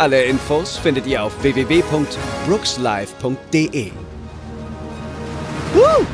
Alle Infos findet ihr auf www.brookslive.de. Woo!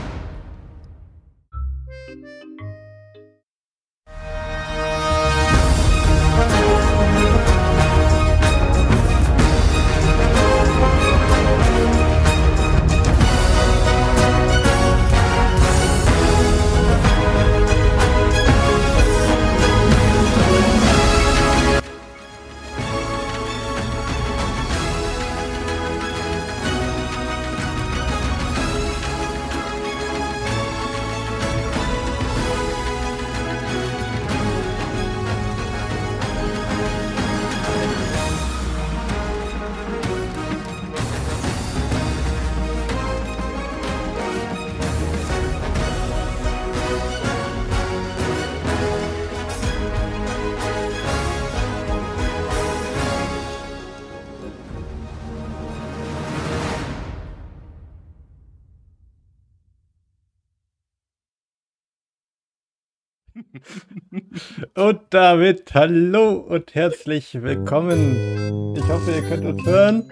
Und damit hallo und herzlich willkommen. Ich hoffe, ihr könnt uns hören.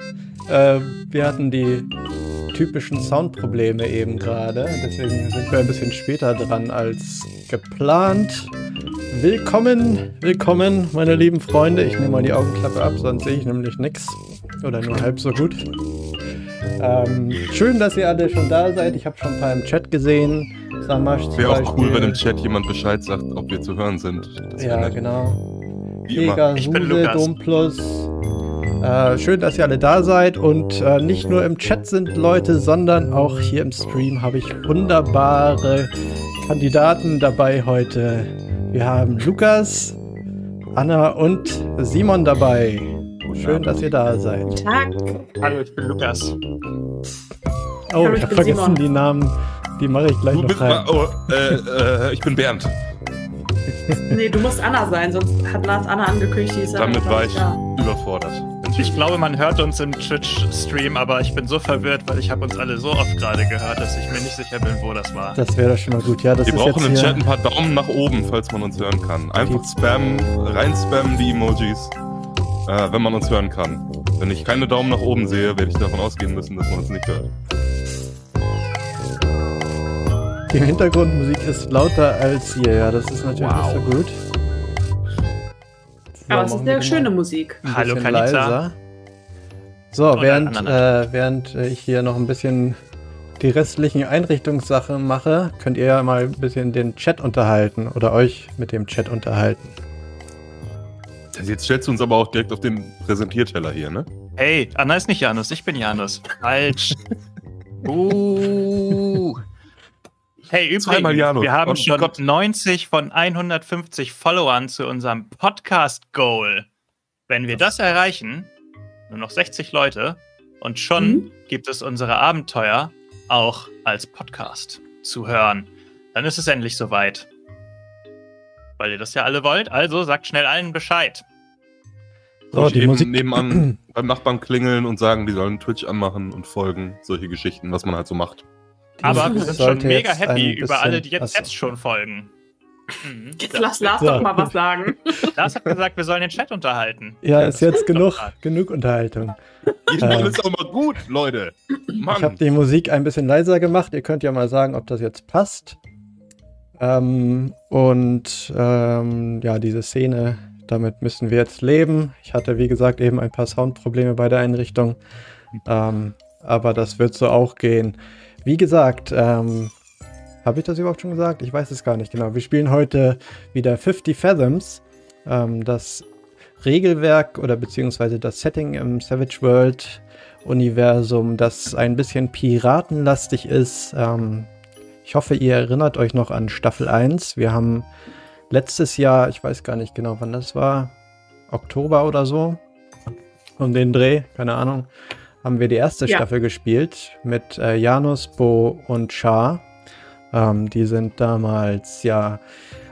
Äh, wir hatten die typischen Soundprobleme eben gerade. Deswegen sind wir ein bisschen später dran als geplant. Willkommen, willkommen, meine lieben Freunde. Ich nehme mal die Augenklappe ab, sonst sehe ich nämlich nichts. Oder nur halb so gut. Ähm, schön, dass ihr alle schon da seid. Ich habe schon ein paar im Chat gesehen. Samasch Wäre auch cool, wenn im Chat jemand Bescheid sagt, ob wir zu hören sind. ja, genau. Vega, Suse, Domplus. Äh, schön, dass ihr alle da seid. Und äh, nicht nur im Chat sind Leute, sondern auch hier im Stream habe ich wunderbare Kandidaten dabei heute. Wir haben Lukas, Anna und Simon dabei. Schön, dass ihr da seid. Guten Tag. Hallo, ich bin Lukas. Oh, ich habe vergessen Simon. die Namen. Die mache ich gleich du noch bist rein. oh, äh, äh, ich bin Bernd. nee, du musst Anna sein, sonst hat Lars Anna angekündigt, die ist Damit war ich ja. überfordert. Ich glaube, man hört uns im Twitch-Stream, aber ich bin so verwirrt, weil ich habe uns alle so oft gerade gehört, dass ich mir nicht sicher bin, wo das war. Das wäre doch schon mal gut, ja. Das Wir brauchen im Chat ein paar Daumen nach oben, falls man uns hören kann. Einfach spammen, rein spammen die Emojis, äh, wenn man uns hören kann. Wenn ich keine Daumen nach oben sehe, werde ich davon ausgehen müssen, dass man uns nicht hört. Die Hintergrundmusik ist lauter als hier, ja, das ist natürlich wow. nicht so gut. So, Aber es ist eine schöne Musik. Hallo, Kanita. So, während, äh, während ich hier noch ein bisschen die restlichen Einrichtungssachen mache, könnt ihr ja mal ein bisschen den Chat unterhalten oder euch mit dem Chat unterhalten. Jetzt stellst du uns aber auch direkt auf den Präsentierteller hier, ne? Hey, Anna ist nicht Janus, ich bin Janus. Falsch. uh. Hey, übrigens, wir haben oh, schon Gott. 90 von 150 Followern zu unserem Podcast-Goal. Wenn wir das erreichen, nur noch 60 Leute, und schon mhm. gibt es unsere Abenteuer auch als Podcast zu hören. Dann ist es endlich soweit. Weil ihr das ja alle wollt, also sagt schnell allen Bescheid. So, die Musik nebenan beim Nachbarn klingeln und sagen, die sollen Twitch anmachen und folgen, solche Geschichten, was man halt so macht. Aber wir sind schon mega happy über alle, die jetzt, jetzt schon folgen. Mhm. Jetzt lass Lars so. doch mal was sagen. Lars hat gesagt, wir sollen den Chat unterhalten. Ja, ist jetzt genug, genug Unterhaltung. Ich ähm, ist auch mal gut, Leute. Mann. Ich habe die Musik ein bisschen leiser gemacht. Ihr könnt ja mal sagen, ob das jetzt passt. Ähm, und ähm, ja, diese Szene, damit müssen wir jetzt leben. Ich hatte, wie gesagt, eben ein paar Soundprobleme bei der Einrichtung. Ähm, aber das wird so auch gehen. Wie gesagt, ähm, habe ich das überhaupt schon gesagt? Ich weiß es gar nicht genau. Wir spielen heute wieder 50 Fathoms. Ähm, das Regelwerk oder beziehungsweise das Setting im Savage World Universum, das ein bisschen piratenlastig ist. Ähm, ich hoffe, ihr erinnert euch noch an Staffel 1. Wir haben letztes Jahr, ich weiß gar nicht genau, wann das war, Oktober oder so, um den Dreh, keine Ahnung, haben wir die erste ja. Staffel gespielt mit äh, Janus, Bo und Char. Ähm, die sind damals ja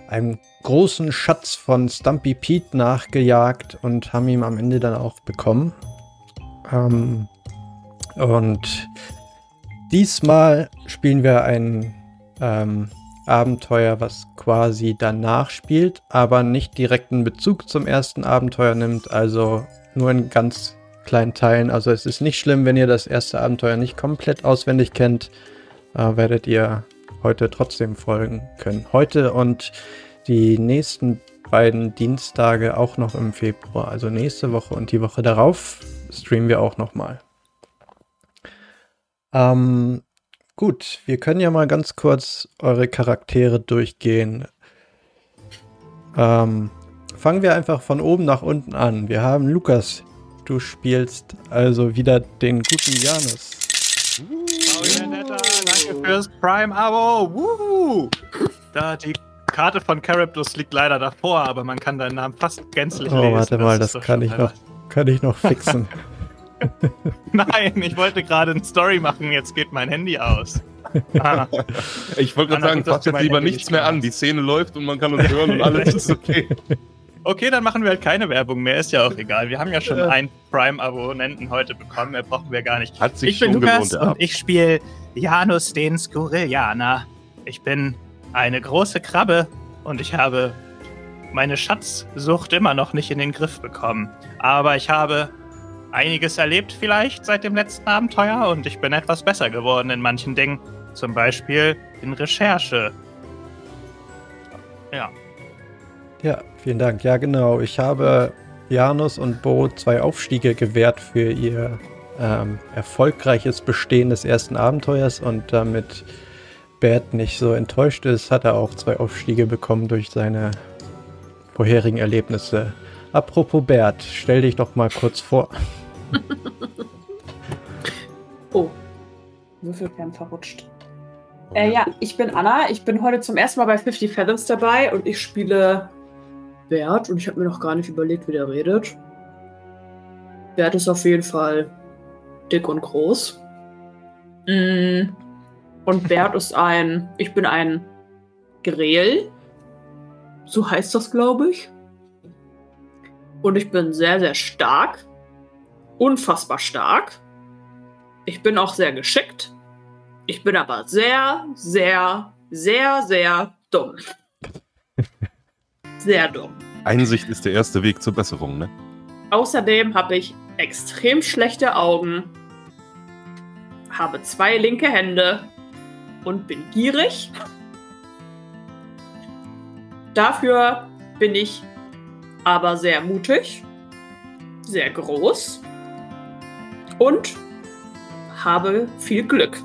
einem großen Schatz von Stumpy Pete nachgejagt und haben ihn am Ende dann auch bekommen. Ähm, und diesmal spielen wir ein ähm, Abenteuer, was quasi danach spielt, aber nicht direkten Bezug zum ersten Abenteuer nimmt, also nur in ganz kleinen Teilen. Also es ist nicht schlimm, wenn ihr das erste Abenteuer nicht komplett auswendig kennt, äh, werdet ihr heute trotzdem folgen können. Heute und die nächsten beiden Dienstage auch noch im Februar, also nächste Woche und die Woche darauf streamen wir auch nochmal. Ähm, gut, wir können ja mal ganz kurz eure Charaktere durchgehen. Ähm, fangen wir einfach von oben nach unten an. Wir haben Lukas. Du spielst also wieder den guten Janus. Oh, ja, Danke fürs Prime-Abo. Da die Karte von Charybdis liegt leider davor, aber man kann deinen Namen fast gänzlich oh, lesen. Warte mal, das, das kann, ich noch, kann ich noch fixen. Nein, ich wollte gerade eine Story machen, jetzt geht mein Handy aus. Ah. Ich wollte gerade sagen, fass jetzt lieber Handy nichts mehr an. Die Szene läuft und man kann uns hören und alles ist okay. Okay, dann machen wir halt keine Werbung mehr, ist ja auch egal. Wir haben ja schon einen Prime-Abonnenten heute bekommen, mehr brauchen wir gar nicht. Hat sich ich bin Lukas gewohnt, und ich spiele Janus den Skurrillianer. Ich bin eine große Krabbe und ich habe meine Schatzsucht immer noch nicht in den Griff bekommen. Aber ich habe einiges erlebt vielleicht seit dem letzten Abenteuer und ich bin etwas besser geworden in manchen Dingen. Zum Beispiel in Recherche. Ja. Ja, vielen Dank. Ja, genau. Ich habe Janus und Bo zwei Aufstiege gewährt für ihr ähm, erfolgreiches Bestehen des ersten Abenteuers und damit Bert nicht so enttäuscht ist, hat er auch zwei Aufstiege bekommen durch seine vorherigen Erlebnisse. Apropos Bert, stell dich doch mal kurz vor. oh, Würfelkern verrutscht. Äh, ja, ich bin Anna. Ich bin heute zum ersten Mal bei 50 Fathoms dabei und ich spiele Bert und ich habe mir noch gar nicht überlegt, wie der redet. Bert ist auf jeden Fall dick und groß. Mm. Und Bert ist ein, ich bin ein Greel. So heißt das, glaube ich. Und ich bin sehr, sehr stark unfassbar stark. Ich bin auch sehr geschickt. Ich bin aber sehr, sehr, sehr, sehr dumm. Sehr dumm. Einsicht ist der erste Weg zur Besserung, ne? Außerdem habe ich extrem schlechte Augen, habe zwei linke Hände und bin gierig. Dafür bin ich aber sehr mutig, sehr groß und habe viel Glück.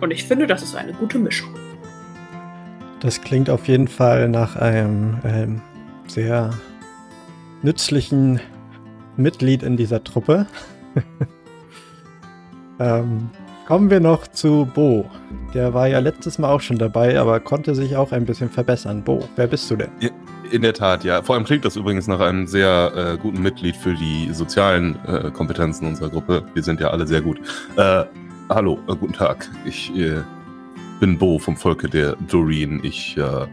Und ich finde, das ist eine gute Mischung. Das klingt auf jeden Fall nach einem ähm, sehr nützlichen Mitglied in dieser Truppe. ähm, kommen wir noch zu Bo. Der war ja letztes Mal auch schon dabei, aber konnte sich auch ein bisschen verbessern. Bo, wer bist du denn? Ja, in der Tat, ja. Vor allem klingt das übrigens nach einem sehr äh, guten Mitglied für die sozialen äh, Kompetenzen unserer Gruppe. Wir sind ja alle sehr gut. Äh, hallo, äh, guten Tag. Ich äh, bin Bo vom Volke der Doreen. Ich äh,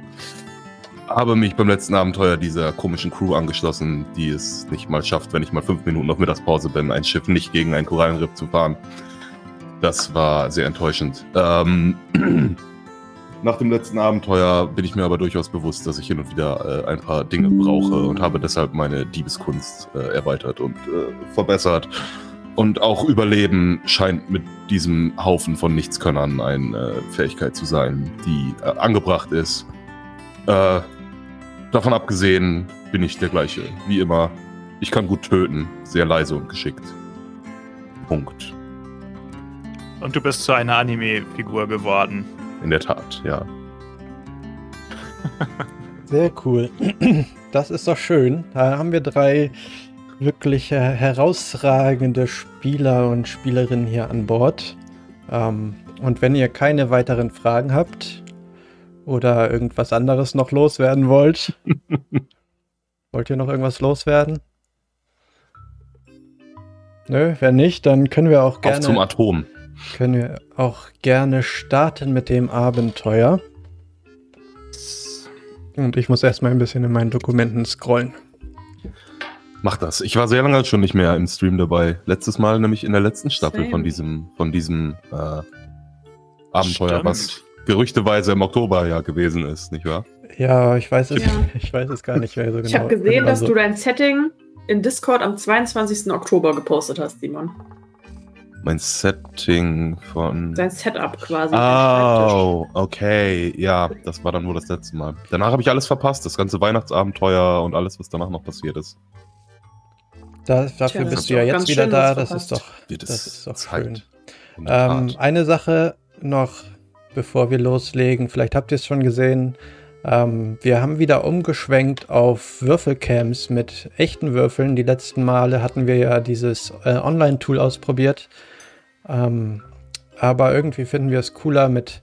habe mich beim letzten Abenteuer dieser komischen Crew angeschlossen, die es nicht mal schafft, wenn ich mal fünf Minuten auf Mittagspause bin, ein Schiff nicht gegen ein Korallenriff zu fahren. Das war sehr enttäuschend. Ähm, Nach dem letzten Abenteuer bin ich mir aber durchaus bewusst, dass ich hin und wieder äh, ein paar Dinge brauche und habe deshalb meine Diebeskunst äh, erweitert und äh, verbessert. Und auch Überleben scheint mit diesem Haufen von Nichtskönnern eine Fähigkeit zu sein, die äh, angebracht ist. Äh, davon abgesehen bin ich der gleiche. Wie immer, ich kann gut töten, sehr leise und geschickt. Punkt. Und du bist zu einer Anime-Figur geworden. In der Tat, ja. Sehr cool. Das ist doch schön. Da haben wir drei wirklich äh, herausragende Spieler und Spielerinnen hier an Bord. Ähm, und wenn ihr keine weiteren Fragen habt oder irgendwas anderes noch loswerden wollt, wollt ihr noch irgendwas loswerden? Nö, wenn nicht, dann können wir auch gerne. Auf zum Atom. Können wir auch gerne starten mit dem Abenteuer. Und ich muss erstmal ein bisschen in meinen Dokumenten scrollen. Mach das. Ich war sehr lange schon nicht mehr im Stream dabei. Letztes Mal nämlich in der letzten Staffel Same. von diesem, von diesem äh, Abenteuer, Stimmt. was gerüchteweise im Oktober ja gewesen ist, nicht wahr? Ja, ich weiß es, ja. ich weiß es gar nicht mehr so genau. Ich habe gesehen, dass du dein Setting in Discord am 22. Oktober gepostet hast, Simon. Mein Setting von. Sein Setup quasi. Oh, okay. Ja, das war dann nur das letzte Mal. Danach habe ich alles verpasst. Das ganze Weihnachtsabenteuer und alles, was danach noch passiert ist. Da, dafür Tja, bist du ja jetzt wieder da. Das ist doch, das ist doch schön. Ähm, eine Sache noch, bevor wir loslegen. Vielleicht habt ihr es schon gesehen. Ähm, wir haben wieder umgeschwenkt auf Würfelcams mit echten Würfeln. Die letzten Male hatten wir ja dieses äh, Online-Tool ausprobiert. Ähm, aber irgendwie finden wir es cooler mit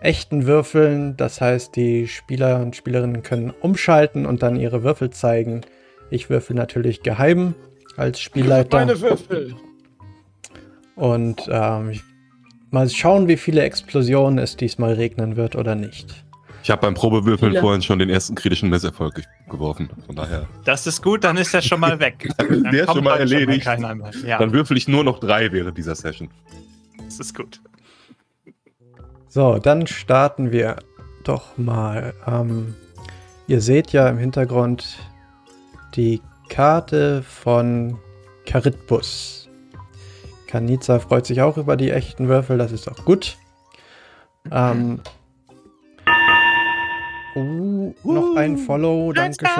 echten Würfeln. Das heißt, die Spieler und Spielerinnen können umschalten und dann ihre Würfel zeigen. Ich würfel natürlich geheim als Spielleiter. Meine Würfel! Und ähm, mal schauen, wie viele Explosionen es diesmal regnen wird oder nicht. Ich habe beim Probewürfeln Viele. vorhin schon den ersten kritischen Misserfolg geworfen. Von daher. Das ist gut, dann ist er schon mal weg. Dann Der ist schon mal erledigt. Schon mal ja. Dann würfel ich nur noch drei während dieser Session. Das ist gut. So, dann starten wir doch mal. Ähm, ihr seht ja im Hintergrund die Karte von Charitbus. Kanica freut sich auch über die echten Würfel, das ist auch gut. Ähm, Noch ein Follow, Dankeschön.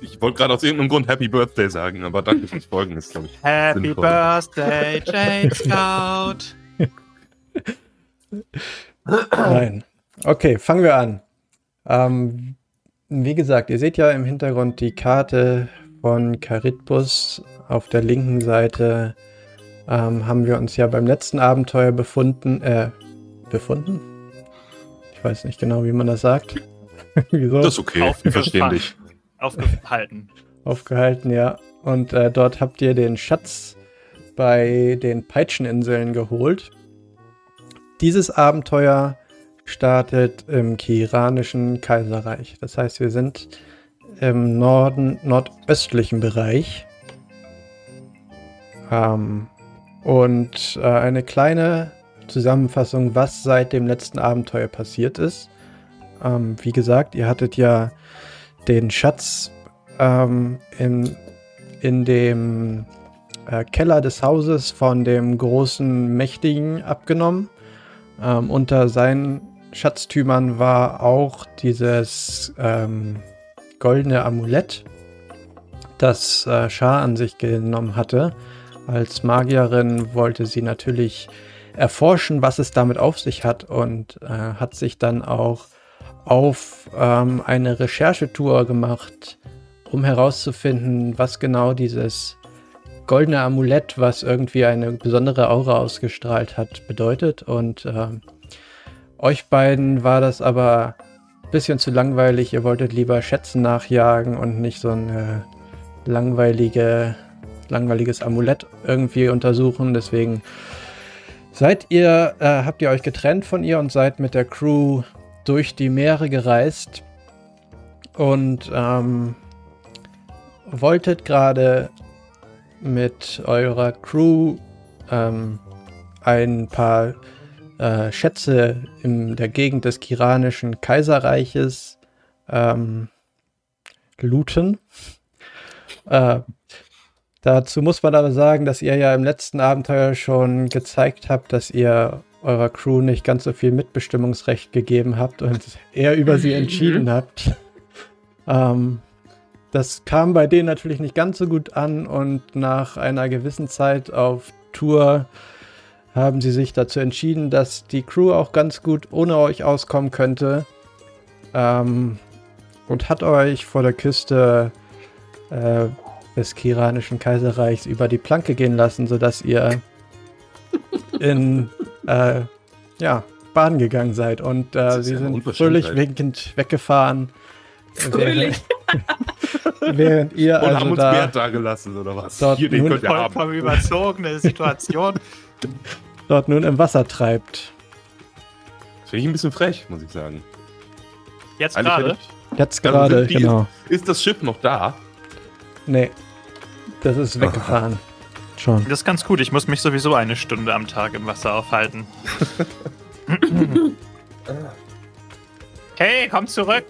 Ich wollte gerade aus irgendeinem Grund Happy Birthday sagen, aber danke fürs Folgen ist, glaube ich. Happy sinnvoll. Birthday, Jade Scout. Nein. Okay, fangen wir an. Ähm, wie gesagt, ihr seht ja im Hintergrund die Karte von Charitbus. Auf der linken Seite ähm, haben wir uns ja beim letzten Abenteuer befunden, äh, befunden? Ich weiß nicht genau, wie man das sagt. Wieso? Das ist okay, wir verstehen dich. Aufgehalten. Aufgehalten, ja. Und äh, dort habt ihr den Schatz bei den Peitscheninseln geholt. Dieses Abenteuer startet im Kiranischen Kaiserreich. Das heißt, wir sind im Norden, nordöstlichen Bereich. Ähm, und äh, eine kleine Zusammenfassung, was seit dem letzten Abenteuer passiert ist. Ähm, wie gesagt, ihr hattet ja den Schatz ähm, in, in dem äh, Keller des Hauses von dem großen Mächtigen abgenommen. Ähm, unter seinen Schatztümern war auch dieses ähm, goldene Amulett, das äh, Schar an sich genommen hatte. Als Magierin wollte sie natürlich erforschen, was es damit auf sich hat und äh, hat sich dann auch auf ähm, eine Recherchetour gemacht, um herauszufinden, was genau dieses goldene Amulett, was irgendwie eine besondere Aura ausgestrahlt hat, bedeutet. Und äh, euch beiden war das aber ein bisschen zu langweilig. Ihr wolltet lieber Schätzen nachjagen und nicht so ein äh, langweilige, langweiliges Amulett irgendwie untersuchen. Deswegen Seid ihr, äh, habt ihr euch getrennt von ihr und seid mit der Crew durch die Meere gereist und ähm, wolltet gerade mit eurer Crew ähm, ein paar äh, Schätze in der Gegend des Kiranischen Kaiserreiches ähm, looten. Äh, Dazu muss man aber sagen, dass ihr ja im letzten Abenteuer schon gezeigt habt, dass ihr eurer Crew nicht ganz so viel Mitbestimmungsrecht gegeben habt und eher über sie entschieden mhm. habt. Ähm, das kam bei denen natürlich nicht ganz so gut an und nach einer gewissen Zeit auf Tour haben sie sich dazu entschieden, dass die Crew auch ganz gut ohne euch auskommen könnte. Ähm, und hat euch vor der Küste äh, des Kiranischen Kaiserreichs über die Planke gehen lassen, sodass ihr in äh, ja, Bahn gegangen seid. Und äh, sie sind fröhlich winkend weggefahren. Fröhlich. Während ihr Und also haben uns da Bert da gelassen, oder was? Dort Hier, den nun könnt ihr haben. Vollkommen überzogene Situation. dort nun im Wasser treibt. Das finde ich ein bisschen frech, muss ich sagen. Jetzt gerade. Jetzt gerade, genau. Ist das Schiff noch da? Nee. Das ist weggefahren. Schon. Das ist ganz gut. Ich muss mich sowieso eine Stunde am Tag im Wasser aufhalten. hey, komm zurück.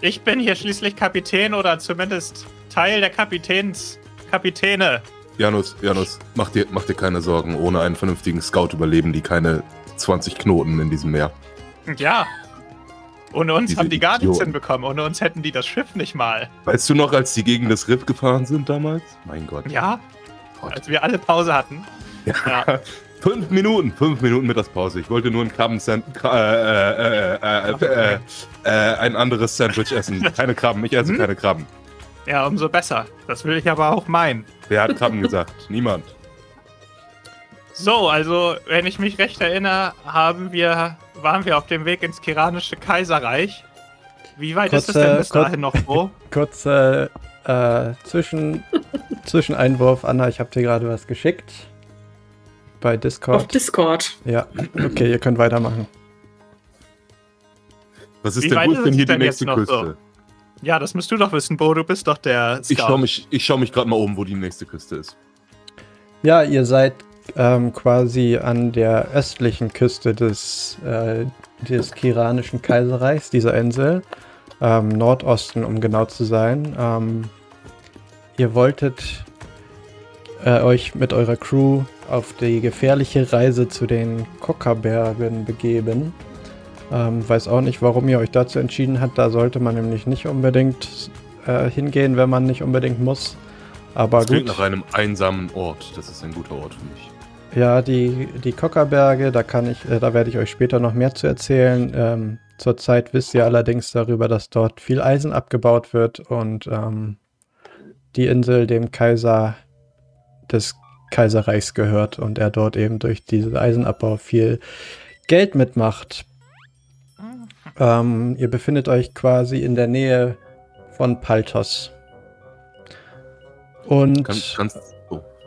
Ich bin hier schließlich Kapitän oder zumindest Teil der Kapitäns. Kapitäne. Janus, Janus, mach dir, mach dir keine Sorgen. Ohne einen vernünftigen Scout überleben die keine 20 Knoten in diesem Meer. Ja. Ohne uns haben die gar nichts Idioten. hinbekommen. Ohne uns hätten die das Schiff nicht mal. Weißt du noch, als die gegen das Riff gefahren sind damals? Mein Gott. Ja, Gott. als wir alle Pause hatten. Ja. Fünf Minuten, fünf Minuten Mittagspause. Ich wollte nur ein Krabben äh, äh, äh, äh, äh, ein anderes Sandwich essen. Keine Krabben, ich esse Hm? keine Krabben. ja, umso besser. Das will ich aber auch meinen. Wer hat Krabben gesagt? Niemand. So, also, wenn ich mich recht erinnere, haben wir, waren wir auf dem Weg ins Kiranische Kaiserreich. Wie weit ist es Kurze- denn bis kurz- dahin noch, Bro? Kurze äh, Zwischen, Zwischeneinwurf. Anna, ich habe dir gerade was geschickt. Bei Auf Discord. Discord. Ja, okay, ihr könnt weitermachen. Was ist Wie denn, weit wo ist denn hier die nächste Küste? Ja, das musst du doch wissen, Bro. Du bist doch der Scout. Ich schaue mich, ich schau mich gerade mal um, wo die nächste Küste ist. Ja, ihr seid ähm, quasi an der östlichen Küste des, äh, des Kiranischen Kaiserreichs, dieser Insel. Ähm, Nordosten, um genau zu sein. Ähm, ihr wolltet äh, euch mit eurer Crew auf die gefährliche Reise zu den Kokkerbergen begeben. Ähm, weiß auch nicht, warum ihr euch dazu entschieden habt. Da sollte man nämlich nicht unbedingt äh, hingehen, wenn man nicht unbedingt muss. Aber Das klingt gut. nach einem einsamen Ort. Das ist ein guter Ort für mich. Ja, die, die Kokkerberge, da kann ich, äh, da werde ich euch später noch mehr zu erzählen. Ähm, zurzeit wisst ihr allerdings darüber, dass dort viel Eisen abgebaut wird und ähm, die Insel dem Kaiser des Kaiserreichs gehört und er dort eben durch diesen Eisenabbau viel Geld mitmacht. Ähm, ihr befindet euch quasi in der Nähe von Paltos. Und Kann, kannst, oh,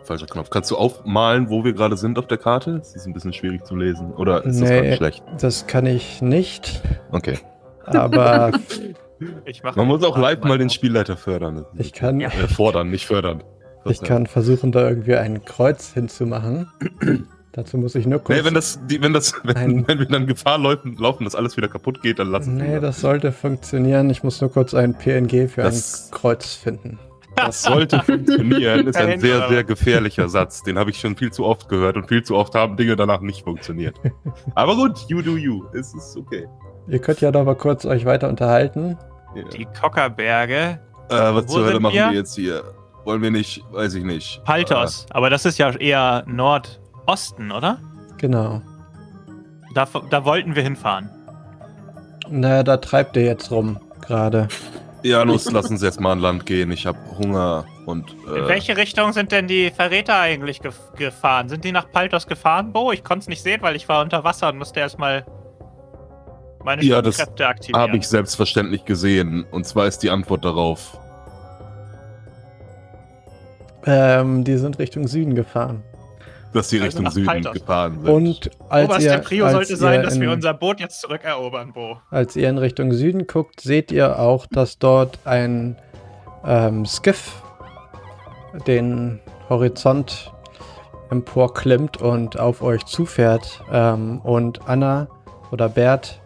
falscher Knopf. Kannst du aufmalen, wo wir gerade sind auf der Karte? Das ist ein bisschen schwierig zu lesen. Oder ist das Nee. gerade schlecht? das kann ich nicht, Okay. aber Man muss auch live mal den Spiel. Spielleiter fördern. Das ich kann, Ja. Äh, fordern, nicht fördern. Ich kann versuchen, da irgendwie ein Kreuz hinzumachen. Dazu muss ich nur kurz. Nee, wenn das, die, wenn das, wenn, Ein- wenn wir dann Gefahr laufen, laufen, dass alles wieder kaputt geht, dann lass es nee, das sollte funktionieren. Ich muss nur kurz ein PNG für Das- ein Kreuz finden. Das sollte funktionieren, ist ein sehr, sehr gefährlicher Satz. Den habe ich schon viel zu oft gehört und viel zu oft haben Dinge danach nicht funktioniert. Aber gut, you do you. Es ist okay. Ihr könnt ja noch mal kurz euch weiter unterhalten. Die Kokkerberge. Äh, was Wo zur Hölle machen wir? wir jetzt hier? Wollen wir nicht, weiß ich nicht. Paltos. Aber das ist ja eher Nordosten, oder? Genau. Da, da wollten wir hinfahren. Naja, da treibt ihr jetzt rum gerade. Janus, lass uns jetzt mal an Land gehen. Ich habe Hunger und. In Äh, welche Richtung sind denn die Verräter eigentlich gef gefahren? Sind die nach Paltos gefahren, Bo? Ich konnte es nicht sehen, weil ich war unter Wasser und musste erstmal meine Ja, das Kräfte aktivieren. Habe ich selbstverständlich gesehen. Und zwar ist die Antwort darauf. Ähm, die sind Richtung Süden gefahren. Dass sie Also Richtung Süden Paltos. gefahren sind. Und als Oberste ihr, Prio als sollte sein, ihr dass wir in- unser Boot jetzt zurückerobern, Bo. Als ihr in Richtung Süden guckt, seht ihr auch, dass dort ein ähm, Skiff den Horizont emporklimmt und auf euch zufährt. Ähm, und Anna oder Bert,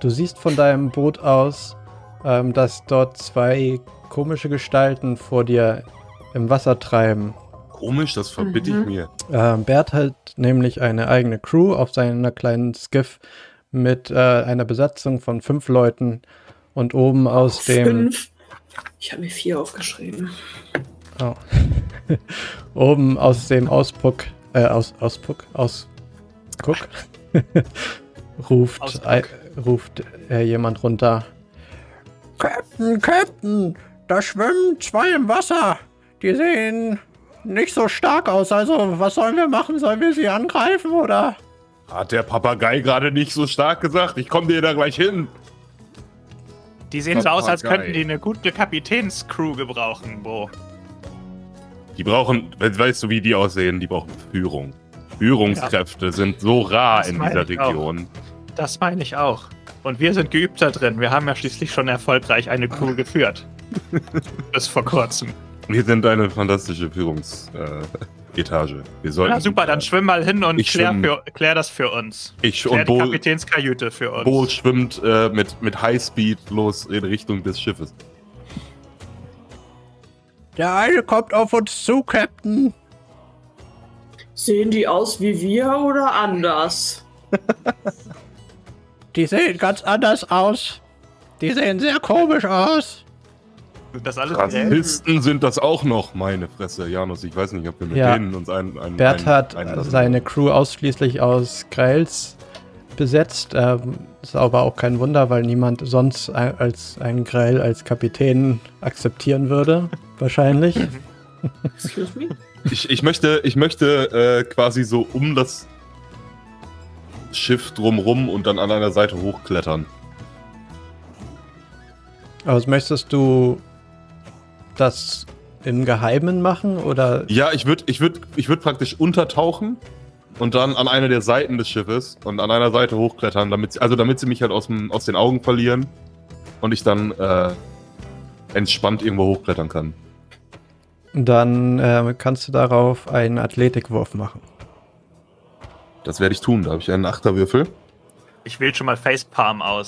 du siehst von deinem Boot aus, ähm, dass dort zwei komische Gestalten vor dir im Wasser treiben. Komisch, das verbitte Mhm. ich mir. Ähm, Bert hat nämlich eine eigene Crew auf seiner kleinen Skiff mit äh, einer Besatzung von fünf Leuten und oben aus dem Fünf. Ich habe mir vier aufgeschrieben. oh. oben aus dem Auspuck äh, aus Auspuck aus Guck ruft ei- ruft äh, jemand runter. Captain, Captain, da schwimmen zwei im Wasser. Die sehen nicht so stark aus. Also, was sollen wir machen? Sollen wir sie angreifen oder? Hat der Papagei gerade nicht so stark gesagt? Ich komme dir da gleich hin. Die sehen so aus, als könnten die eine gute Kapitänscrew gebrauchen, Bo. Die brauchen, weißt du, wie die aussehen? Die brauchen Führung. Führungskräfte ja. sind so rar das in dieser Region. Auch. Das meine ich auch. Und wir sind geübt da drin. Wir haben ja schließlich schon erfolgreich eine Crew geführt. Bis vor kurzem. Wir sind eine fantastische Führungsetage. Äh, wir sollten, ja, super, dann schwimm mal hin und klär, für, klär, das für uns. Ich klär und Bo, die Kapitänskajüte für uns. Bo schwimmt äh, mit, mit Highspeed los in Richtung des Schiffes. Der eine kommt auf uns zu, Captain. Sehen die aus wie wir oder anders? die sehen ganz anders aus. Die sehen sehr komisch aus. Sind das alles Rassisten sind das auch noch, meine Fresse. Janus, ich weiß nicht, ob wir mit ja. denen uns ein, ein Bert hat ein, seine Crew ausschließlich aus Grells besetzt. Ähm, ist aber auch kein Wunder, weil niemand sonst als ein Grell als Kapitän akzeptieren würde. Wahrscheinlich. Excuse me? Ich, ich möchte, ich möchte äh, quasi so um das Schiff drumrum und dann an einer Seite hochklettern. Aber was möchtest du das im Geheimen machen oder? Ja, ich würde ich würd, ich würd praktisch untertauchen und dann an eine der Seiten des Schiffes und an einer Seite hochklettern, damit, also damit sie mich halt aus, dem, aus den Augen verlieren und ich dann äh, entspannt irgendwo hochklettern kann. Dann äh, kannst du darauf einen Athletikwurf machen. Das werde ich tun. Da habe ich einen Achterwürfel. Ich wähle schon mal Facepalm aus.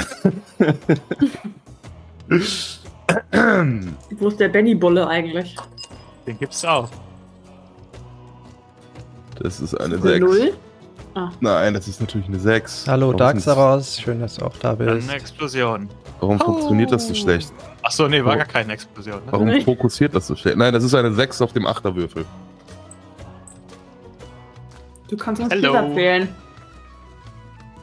Wo ist der Benny-Bulle eigentlich? Den gibt's auch. Das ist eine 6. Null? Ah. Nein, das ist natürlich eine 6. Hallo Darksaros, schön, dass du auch da bist. Eine Explosion. Warum oh. funktioniert das so schlecht? Achso, nee, war gar keine Explosion. Ne? Warum nee. fokussiert das so schlecht? Nein, das ist eine 6 auf dem Achterwürfel. Du kannst uns Hello. Wählen.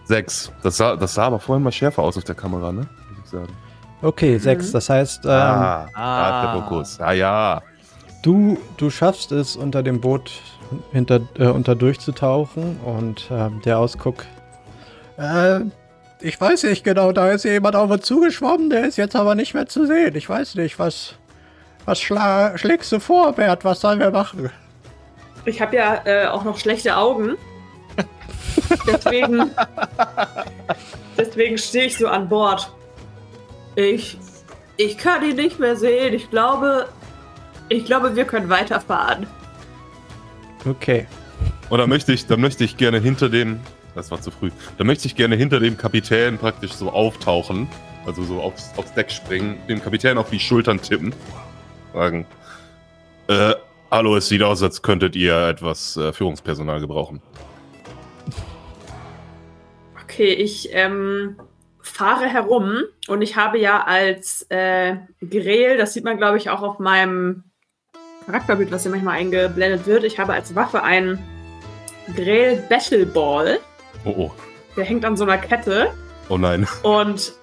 6. Das sah, das sah aber vorhin mal schärfer aus auf der Kamera, ne? Muss ich sagen. Okay, 6. Mhm. Das heißt. Ähm, ah, ah. der Fokus. Ah ja. Du, du schaffst es, unter dem Boot hinter, äh, unter durchzutauchen und äh, der Ausguck. Äh, ich weiß nicht genau, da ist jemand auf uns zugeschwommen, der ist jetzt aber nicht mehr zu sehen. Ich weiß nicht, was, was schla schlägst du vor, Bert? Was sollen wir machen? Ich habe ja äh, auch noch schlechte Augen. deswegen deswegen stehe ich so an Bord. Ich, ich kann ihn nicht mehr sehen. Ich glaube, ich glaube, wir können weiterfahren. Okay. Und dann möchte ich, dann möchte ich gerne hinter dem, das war zu früh, dann möchte ich gerne hinter dem Kapitän praktisch so auftauchen, also so aufs, aufs Deck springen, dem Kapitän auf die Schultern tippen, sagen, äh, hallo, es sieht aus, als könntet ihr etwas äh, Führungspersonal gebrauchen. Okay, ich ähm, fahre herum und ich habe ja als äh, Grel, das sieht man glaube ich auch auf meinem Charakterbild, was hier manchmal eingeblendet wird. Ich habe als Waffe einen Grell Battle Ball. Oh oh. Der hängt an so einer Kette. Oh nein. Und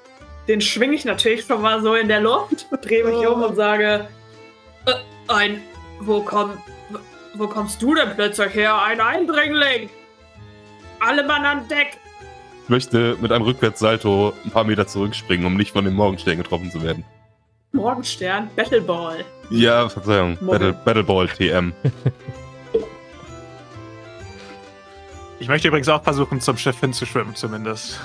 den schwinge ich natürlich schon mal so in der Luft, drehe mich oh. um und sage: äh, Ein, wo, komm, wo kommst du denn plötzlich her? Ein Eindringling! Alle Mann an Deck! Ich möchte mit einem Rückwärtssalto ein paar Meter zurückspringen, um nicht von dem Morgenstern getroffen zu werden. Morgenstern, Battleball. Ja, Verzeihung, Battle, Battleball TM. Ich möchte übrigens auch versuchen, zum Schiff hinzuschwimmen, zumindest.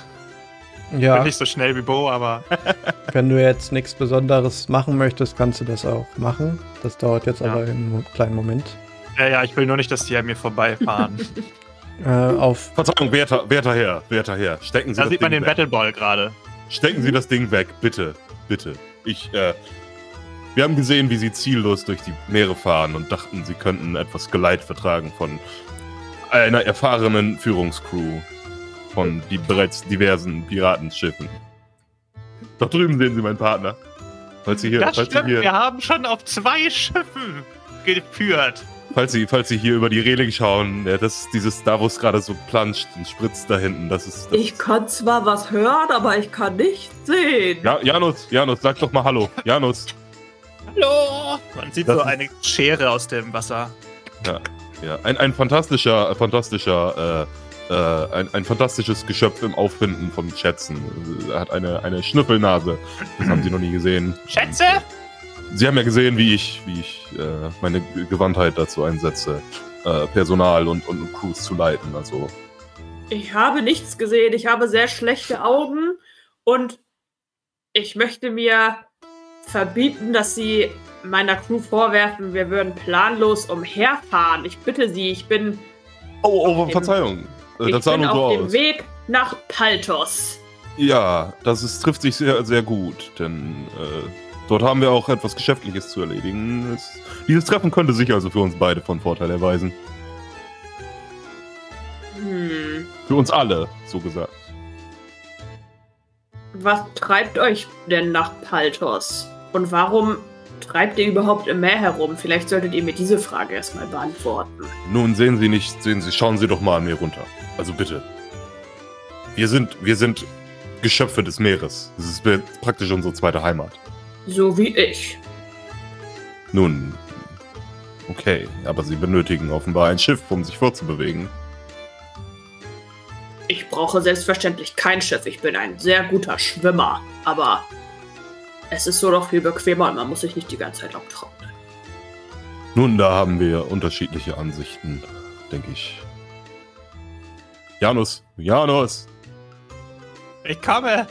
Ja. Bin nicht so schnell wie Bo, aber. Wenn du jetzt nichts Besonderes machen möchtest, kannst du das auch machen. Das dauert jetzt ja. aber einen kleinen Moment. Ja, ja, ich will nur nicht, dass die an mir vorbeifahren. äh, auf Verzeihung, werter, werter Herr, werter Herr, stecken Sie da das sieht man den Battleball gerade. Stecken Sie das Ding weg, bitte, bitte. Ich, äh, wir haben gesehen, wie sie ziellos durch die Meere fahren und dachten, sie könnten etwas Geleit vertragen von einer erfahrenen Führungscrew von die bereits diversen Piratenschiffen. Doch drüben sehen Sie meinen Partner. Falls Sie hier, das falls stimmt, Sie hier, wir haben schon auf zwei Schiffen geführt. Falls Sie, falls Sie hier über die Reling schauen, ja, das ist dieses da, wo es gerade so planscht und spritzt da hinten. Das ist. Das ich kann zwar was hören, aber ich kann nicht sehen. Ja, Janus, Janus, sag doch mal Hallo. Janus. Hallo! Man sieht das so eine Schere aus dem Wasser. Ja, ja. Ein, ein fantastischer, fantastischer äh, ein, ein fantastisches Geschöpf im Auffinden von Schätzen. Er hat eine, eine Schnüffelnase. Das haben Sie noch nie gesehen. Schätze? Sie haben ja gesehen, wie ich, wie ich äh, meine Gewandtheit dazu einsetze, äh, Personal und, und Crews zu leiten. Also. Ich habe nichts gesehen. Ich habe sehr schlechte Augen und ich möchte mir verbieten, dass Sie meiner Crew vorwerfen, wir würden planlos umherfahren. Ich bitte Sie, ich bin. Oh, oh, Verzeihung. Ich das sah bin nur so auf dem Weg nach Paltos. Ja, das ist, trifft sich sehr, sehr gut, denn äh, dort haben wir auch etwas Geschäftliches zu erledigen. Es, dieses Treffen könnte sich also für uns beide von Vorteil erweisen. Hm. Für uns alle, so gesagt. Was treibt euch denn nach Paltos? Und warum treibt ihr überhaupt im Meer herum? Vielleicht solltet ihr mir diese Frage erstmal beantworten. Nun sehen Sie nicht, sehen Sie, schauen Sie doch mal an mir runter. Also bitte. Wir sind, wir sind Geschöpfe des Meeres. Das ist praktisch unsere zweite Heimat. So wie ich. Nun, okay, aber Sie benötigen offenbar ein Schiff, um sich fortzubewegen. Ich brauche selbstverständlich kein Schiff. Ich bin ein sehr guter Schwimmer. Aber es ist so doch viel bequemer und man muss sich nicht die ganze Zeit abtrocknen. Nun, da haben wir unterschiedliche Ansichten, denke ich. Janus, Janus! Ich komme!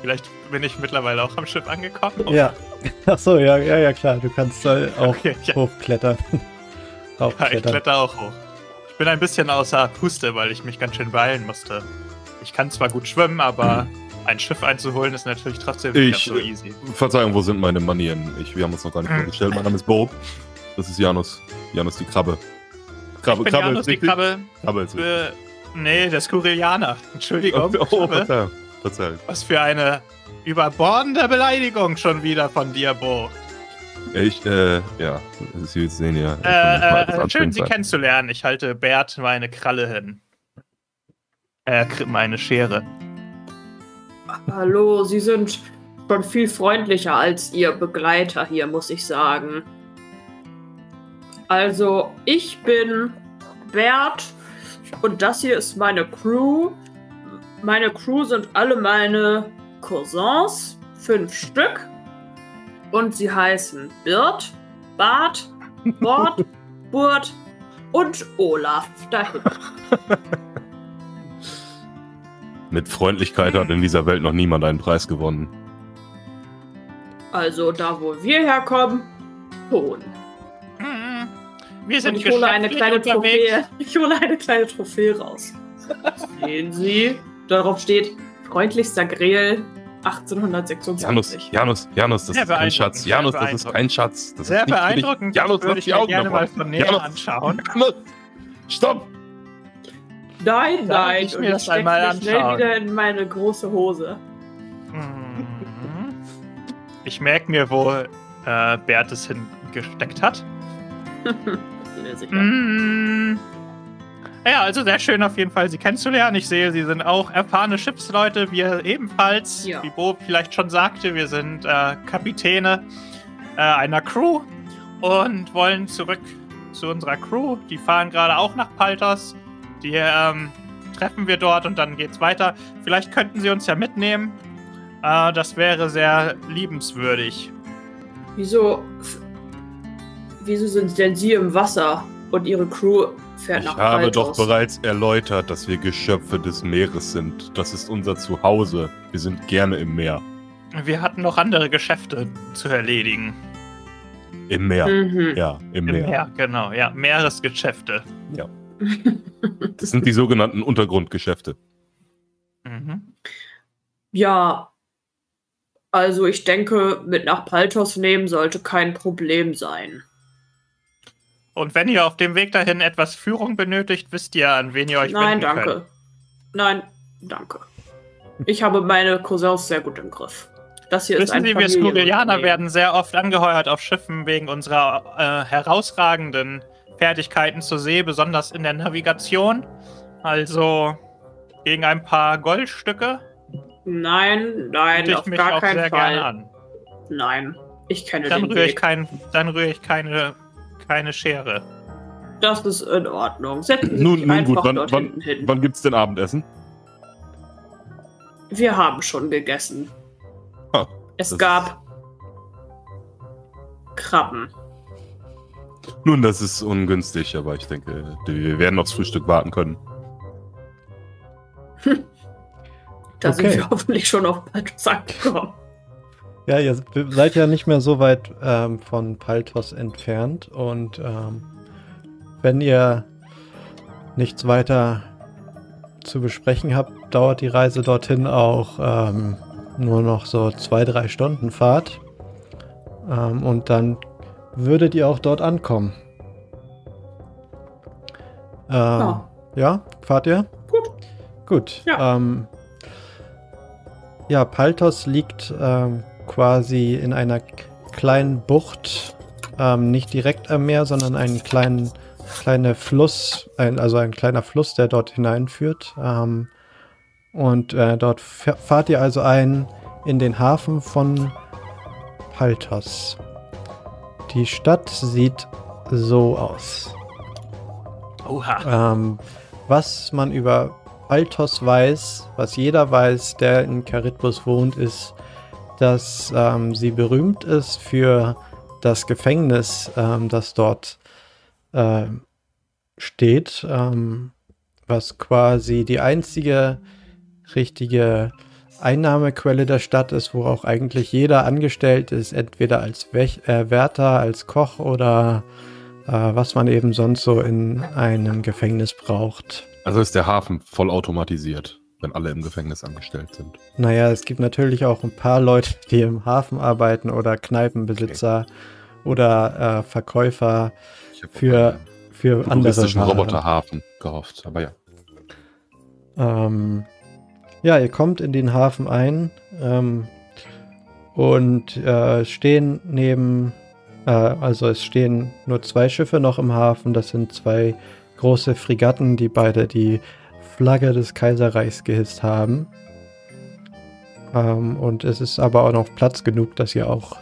Vielleicht bin ich mittlerweile auch am Schiff angekommen. Ja. Ach so, ja, ja, ja, klar. Du kannst äh, auch okay, ja. hochklettern. ja, ich kletter auch hoch. Ich bin ein bisschen außer Puste, weil ich mich ganz schön beeilen musste. Ich kann zwar gut schwimmen, aber hm ein Schiff einzuholen ist natürlich trotzdem nicht ich, so easy. Verzeihung, wo sind meine Manieren? Ich, wir haben uns noch gar nicht hm. vorgestellt. Mein Name ist Bo. Das ist Janus. Janus die Krabbe. Krabbe, ich bin Krabbe Janus die Krabbe. Krabbe ist äh, Nee, der Skurrilianer. Entschuldigung. Oh, oh Verzeihung. Verzeihung. Was für eine überbordende Beleidigung schon wieder von dir, Bo. Ich, äh, ja, Sie sehen ja. Äh, äh, schön, Sie kennenzulernen. Ich halte Bert meine Kralle hin. Äh, meine Schere. Hallo, Sie sind schon viel freundlicher als Ihr Begleiter hier, muss ich sagen. Also, ich bin Bert und das hier ist meine Crew. Meine Crew sind alle meine Cousins, fünf Stück. Und sie heißen Birt, Bart, Bord, Burt und Olaf dahin. Mit Freundlichkeit hat in dieser Welt noch niemand einen Preis gewonnen. Also da, wo wir herkommen, schon. Mhm. Wir sind Und ich hole eine kleine unterwegs. Trophäe. Ich hole eine kleine Trophäe raus. Sehen Sie, darauf steht freundlichster Grill 1826. Janus, Janus, Janus, das Sehr ist kein Schatz. Janus, das ist kein Schatz. Das Sehr beeindruckend. Janus, würde ich mir gerne mal von näher Janus, anschauen. Janus, stopp! Nein, nein. Ich mir das einmal anschauen. schnell wieder in meine große Hose. Mhm. Ich merke mir, wo äh, Bert es hingesteckt hat. mm. Ja, also sehr schön auf jeden Fall, Sie kennenzulernen. Ich sehe, Sie sind auch erfahrene Schiffsleute, wir ebenfalls. Ja. Wie Bo vielleicht schon sagte, wir sind äh, Kapitäne äh, einer Crew und wollen zurück zu unserer Crew. Die fahren gerade auch nach Paltas. Die ähm, treffen wir dort und dann geht's weiter. Vielleicht könnten Sie uns ja mitnehmen. Äh, das wäre sehr liebenswürdig. Wieso. Wieso sind denn Sie im Wasser und Ihre Crew fährt ich habe doch bereits erläutert, dass wir Geschöpfe des Meeres sind. Das ist unser Zuhause. Wir sind gerne im Meer. Wir hatten noch andere Geschäfte zu erledigen. Im Meer. Mhm. Ja, im, Im Meer. Meer. Genau, ja. Meeresgeschäfte. Ja. Das sind die sogenannten Untergrundgeschäfte. Mhm. Ja, also ich denke, mit nach Paltos nehmen sollte kein Problem sein. Und wenn ihr auf dem Weg dahin etwas Führung benötigt, wisst ihr, an wen ihr euch Nein, danke. Könnt. Nein, danke. Ich habe meine Cousins sehr gut im Griff. Das hier Wissen ist ein Sie, wir Skurrilianer werden sehr oft angeheuert auf Schiffen wegen unserer äh, herausragenden Fertigkeiten zur See, besonders in der Navigation. Also gegen ein paar Goldstücke. Nein, nein, ich auf mich gar auch keinen sehr Fall. Gerne an. Nein, ich kenne dann den rühre Weg. Ich kein, dann rühre ich keine, keine Schere. Das ist in Ordnung. Setzen Sie nun, nun gut, wann, wann, wann gibt es denn Abendessen? Wir haben schon gegessen. Ah, es gab Krabben. Nun, das ist ungünstig, aber ich denke, wir werden aufs Frühstück warten können. Hm. Da okay. sind wir hoffentlich schon auf Paltos angekommen. Ja, ihr seid ja nicht mehr so weit ähm, von Paltos entfernt und ähm, wenn ihr nichts weiter zu besprechen habt, dauert die Reise dorthin auch ähm, nur noch so zwei, drei Stunden Fahrt. Ähm, und dann würdet ihr auch dort ankommen. Ähm, ja. ja. fahrt ihr? Gut. Gut. Ja, ähm, ja Paltos liegt ähm, quasi in einer kleinen Bucht, ähm, nicht direkt am Meer, sondern einen kleinen kleine Fluss, ein, also ein kleiner Fluss, der dort hineinführt. Ähm, und äh, dort fahrt ihr also ein in den Hafen von Paltos. Die Stadt sieht so aus. Oha. Ähm, was man über Paltos weiß, was jeder weiß, der in Charybdis wohnt, ist, dass ähm, sie berühmt ist für das Gefängnis, ähm, das dort äh, steht, ähm, was quasi die einzige richtige Einnahmequelle der Stadt ist, wo auch eigentlich jeder angestellt ist, entweder als Wech äh, Wärter, als Koch oder äh, was man eben sonst so in einem Gefängnis braucht. Also ist der Hafen voll automatisiert, wenn alle im Gefängnis angestellt sind. Naja, es gibt natürlich auch ein paar Leute, die im Hafen arbeiten oder Kneipenbesitzer okay. oder äh, Verkäufer für für andere Waren. Roboterhafen gehofft, aber ja. Ähm, ja, ihr kommt in den Hafen ein ähm, und äh, stehen neben, äh, also es stehen nur zwei Schiffe noch im Hafen. Das sind zwei große Fregatten, die beide die Flagge des Kaiserreichs gehisst haben. Ähm, und es ist aber auch noch Platz genug, dass ihr auch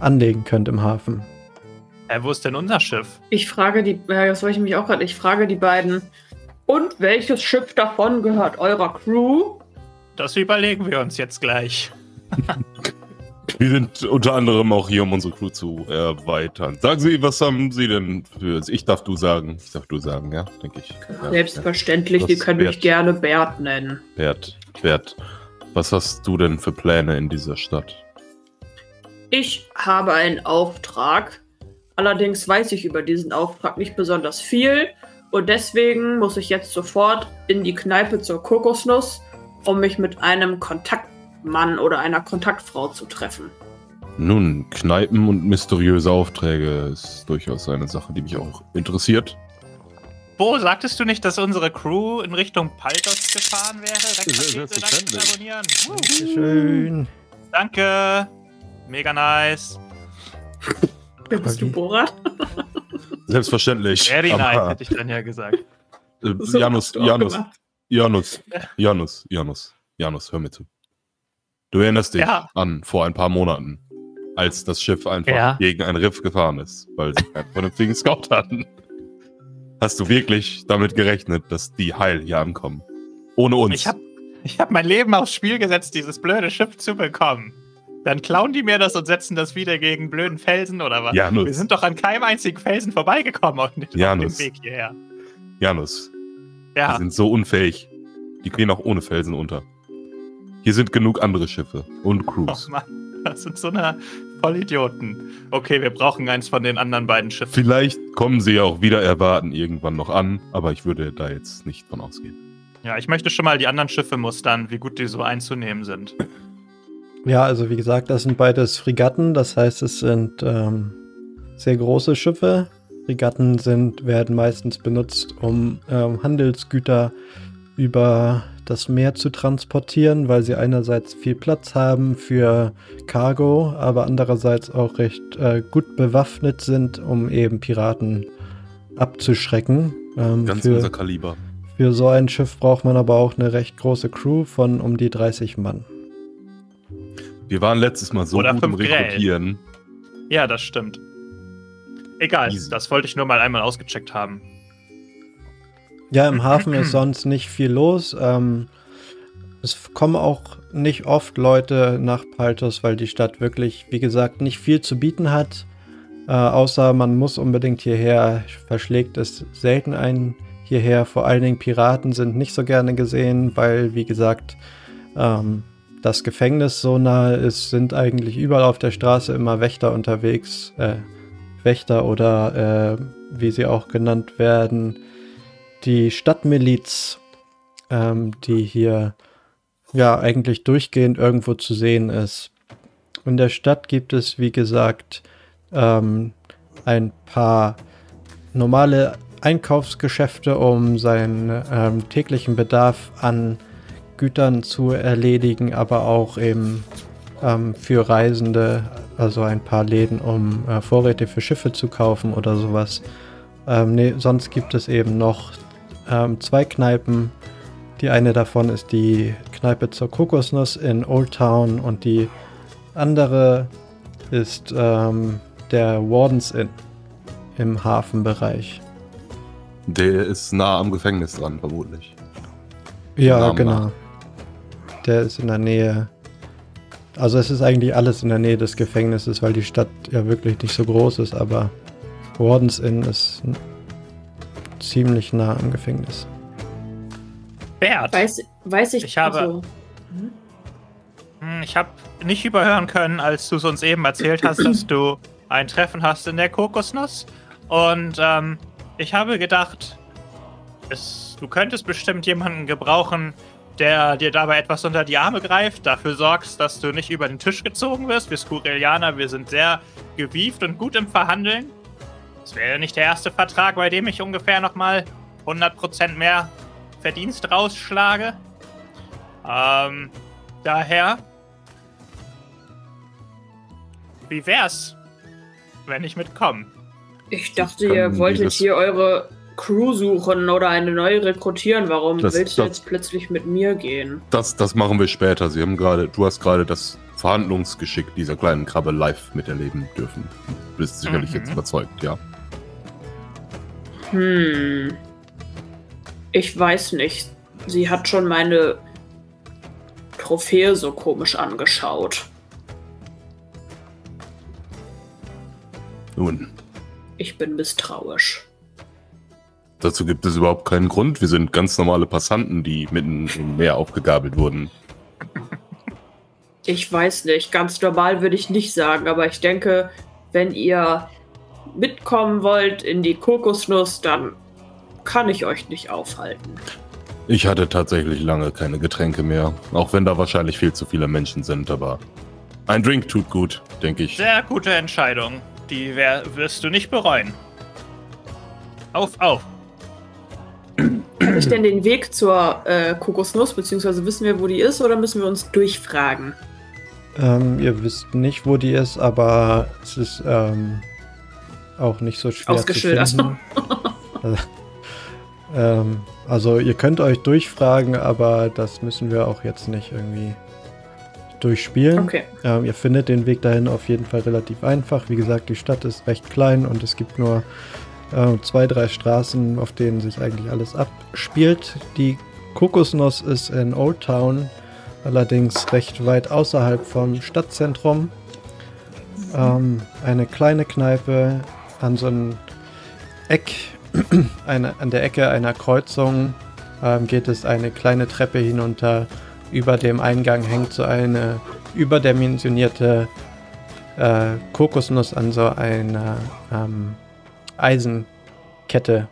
anlegen könnt im Hafen. Äh, wo ist denn unser Schiff? Ich frage die, äh, das wollte ich mich auch gerade, ich frage die beiden. Und welches Schiff davon gehört eurer Crew? Das überlegen wir uns jetzt gleich. wir sind unter anderem auch hier, um unsere Crew zu erweitern. Sagen Sie, was haben Sie denn für. Ich darf du sagen. Ich darf du sagen, ja, denke ich. Ja, Selbstverständlich, ja. die können Bert. mich gerne Bert nennen. Bert, Bert, was hast du denn für Pläne in dieser Stadt? Ich habe einen Auftrag, Allerdings weiß ich über diesen Auftrag nicht besonders viel und deswegen muss ich jetzt sofort in die Kneipe zur Kokosnuss, um mich mit einem Kontaktmann oder einer Kontaktfrau zu treffen. Nun, Kneipen und mysteriöse Aufträge ist durchaus eine Sache, die mich auch interessiert. Bo, sagtest du nicht, dass unsere Crew in Richtung Paltos gefahren wäre? Selbstverständlich. abonnieren. Schön. Danke. Mega nice. Wer bist du, Borat? Selbstverständlich. Very nice, hätte ich dann ja gesagt. Äh, Janus, Janus, Janus, Janus, Janus, Janus, hör mir zu. Du erinnerst dich ja. an vor ein paar Monaten, als das Schiff einfach ja. gegen ein Riff gefahren ist, weil sie keinen vernünftigen Scout hatten. Hast du wirklich damit gerechnet, dass die heil hier ankommen? Ohne uns. Ich habe ich hab mein Leben aufs Spiel gesetzt, dieses blöde Schiff zu bekommen. Dann klauen die mir das und setzen das wieder gegen blöden Felsen oder was? Janus. Wir sind doch an keinem einzigen Felsen vorbeigekommen auf dem Weg hierher. Janus. Ja. Die sind so unfähig. Die gehen auch ohne Felsen unter. Hier sind genug andere Schiffe und Crews. Oh Mann, das sind so eine Vollidioten. Okay, wir brauchen eins von den anderen beiden Schiffen. Vielleicht kommen sie ja auch wieder erwarten irgendwann noch an, aber ich würde da jetzt nicht von ausgehen. Ja, ich möchte schon mal die anderen Schiffe mustern, wie gut die so einzunehmen sind. Ja, also wie gesagt, das sind beides Fregatten, das heißt, es sind ähm, sehr große Schiffe. Fregatten sind, werden meistens benutzt, um ähm, Handelsgüter über das Meer zu transportieren, weil sie einerseits viel Platz haben für Cargo, aber andererseits auch recht äh, gut bewaffnet sind, um eben Piraten abzuschrecken. Ähm, Ganz für, unser Kaliber. Für so ein Schiff braucht man aber auch eine recht große Crew von um die 30 Mann. Wir waren letztes Mal so Oder gut im Rekrutieren. Ja, das stimmt. Egal, Easy. das wollte ich nur mal einmal ausgecheckt haben. Ja, im Hafen ist sonst nicht viel los. Ähm, es kommen auch nicht oft Leute nach Paltos, weil die Stadt wirklich, wie gesagt, nicht viel zu bieten hat. Äh, außer man muss unbedingt hierher. Verschlägt es selten einen hierher. Vor allen Dingen Piraten sind nicht so gerne gesehen, weil, wie gesagt, ähm, das Gefängnis so nahe ist, sind eigentlich überall auf der Straße immer Wächter unterwegs. Äh, Wächter oder äh, wie sie auch genannt werden, die Stadtmiliz, ähm, die hier ja eigentlich durchgehend irgendwo zu sehen ist. In der Stadt gibt es, wie gesagt, ähm, ein paar normale Einkaufsgeschäfte, um seinen ähm, täglichen Bedarf an Gütern zu erledigen, aber auch eben ähm, für Reisende, also ein paar Läden, um äh, Vorräte für Schiffe zu kaufen oder sowas. Ähm, nee, sonst gibt es eben noch ähm, zwei Kneipen. Die eine davon ist die Kneipe zur Kokosnuss in Old Town und die andere ist ähm, der Wardens Inn im Hafenbereich. Der ist nah am Gefängnis dran, vermutlich. Ja, genau. Nach. Der ist in der Nähe. Also es ist eigentlich alles in der Nähe des Gefängnisses, weil die Stadt ja wirklich nicht so groß ist, aber Wardens Inn ist ziemlich nah am Gefängnis. Bert. Weiß, weiß ich. Ich habe. Also. Ich habe nicht überhören können, als du es uns eben erzählt hast, dass du ein Treffen hast in der Kokosnuss. Und ähm, ich habe gedacht, es, du könntest bestimmt jemanden gebrauchen, der dir dabei etwas unter die Arme greift, dafür sorgst, dass du nicht über den Tisch gezogen wirst. Wir Skurelianer, wir sind sehr gewieft und gut im Verhandeln. Es wäre nicht der erste Vertrag, bei dem ich ungefähr nochmal 100% mehr Verdienst rausschlage. Ähm, daher. Wie wär's, wenn ich mitkomme? Ich dachte, ihr wolltet hier eure Crew suchen oder eine neue rekrutieren. Warum das, willst du das, jetzt plötzlich mit mir gehen? Das, das machen wir später. Sie haben gerade, du hast gerade das Verhandlungsgeschick dieser kleinen Krabbe live miterleben dürfen. Du bist sicherlich mhm. jetzt überzeugt, ja. Hm. Ich weiß nicht. Sie hat schon meine Trophäe so komisch angeschaut. Nun. Ich bin misstrauisch. Dazu gibt es überhaupt keinen Grund. Wir sind ganz normale Passanten, die mitten im Meer aufgegabelt wurden. Ich weiß nicht. Ganz normal würde ich nicht sagen, aber ich denke, wenn ihr mitkommen wollt in die Kokosnuss, dann kann ich euch nicht aufhalten. Ich hatte tatsächlich lange keine Getränke mehr, auch wenn da wahrscheinlich viel zu viele Menschen sind, aber ein Drink tut gut, denke ich. Sehr gute Entscheidung. Die wirst du nicht bereuen. Auf, auf. Kann ich denn den Weg zur äh, Kokosnuss, beziehungsweise wissen wir, wo die ist, oder müssen wir uns durchfragen? Ähm, ihr wisst nicht, wo die ist, aber es ist ähm, auch nicht so schwer zu finden. also, ähm, also ihr könnt euch durchfragen, aber das müssen wir auch jetzt nicht irgendwie durchspielen. Okay. Ähm, ihr findet den Weg dahin auf jeden Fall relativ einfach. Wie gesagt, die Stadt ist recht klein und es gibt nur äh, zwei, drei Straßen, auf denen sich eigentlich alles abspielt. Die Kokosnuss ist in Old Town, allerdings recht weit außerhalb vom Stadtzentrum. Ähm, eine kleine Kneipe an so einem Eck, eine, an der Ecke einer Kreuzung ähm, geht es eine kleine Treppe hinunter. Über dem Eingang hängt so eine überdimensionierte äh, Kokosnuss an so einer ähm, Eisenkette.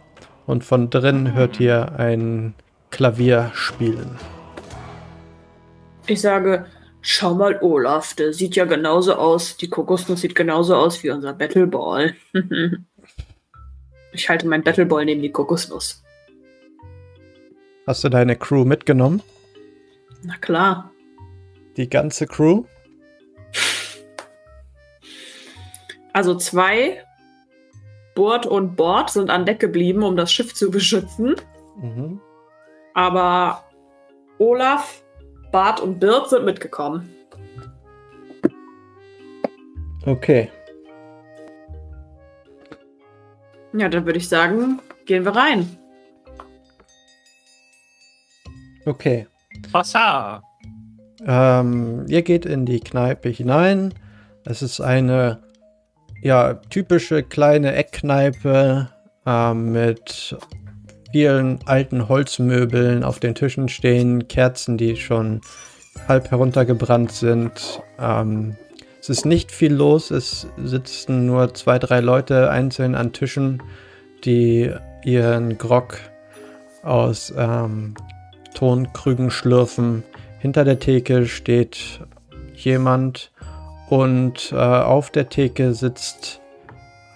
Und von drin hört ihr ein Klavier spielen. Ich sage, schau mal, Olaf, der sieht ja genauso aus. Die Kokosnuss sieht genauso aus wie unser Battleball. ich halte mein Battleball neben die Kokosnuss. Hast du deine Crew mitgenommen? Na klar. Die ganze Crew? Also zwei, Bord und Bord, sind an Deck geblieben, um das Schiff zu beschützen. Mhm. Aber Olaf, Bart und Birt sind mitgekommen. Okay. Ja, dann würde ich sagen, gehen wir rein. Okay. Passa. Ähm, ihr geht in die Kneipe hinein. Es ist eine ja, typische kleine Eckkneipe äh, mit vielen alten Holzmöbeln auf den Tischen stehen, Kerzen, die schon halb heruntergebrannt sind. Ähm, es ist nicht viel los, es sitzen nur zwei, drei Leute einzeln an Tischen, die ihren Grog aus ähm, Tonkrügen schlürfen. Hinter der Theke steht jemand und äh, auf der Theke sitzt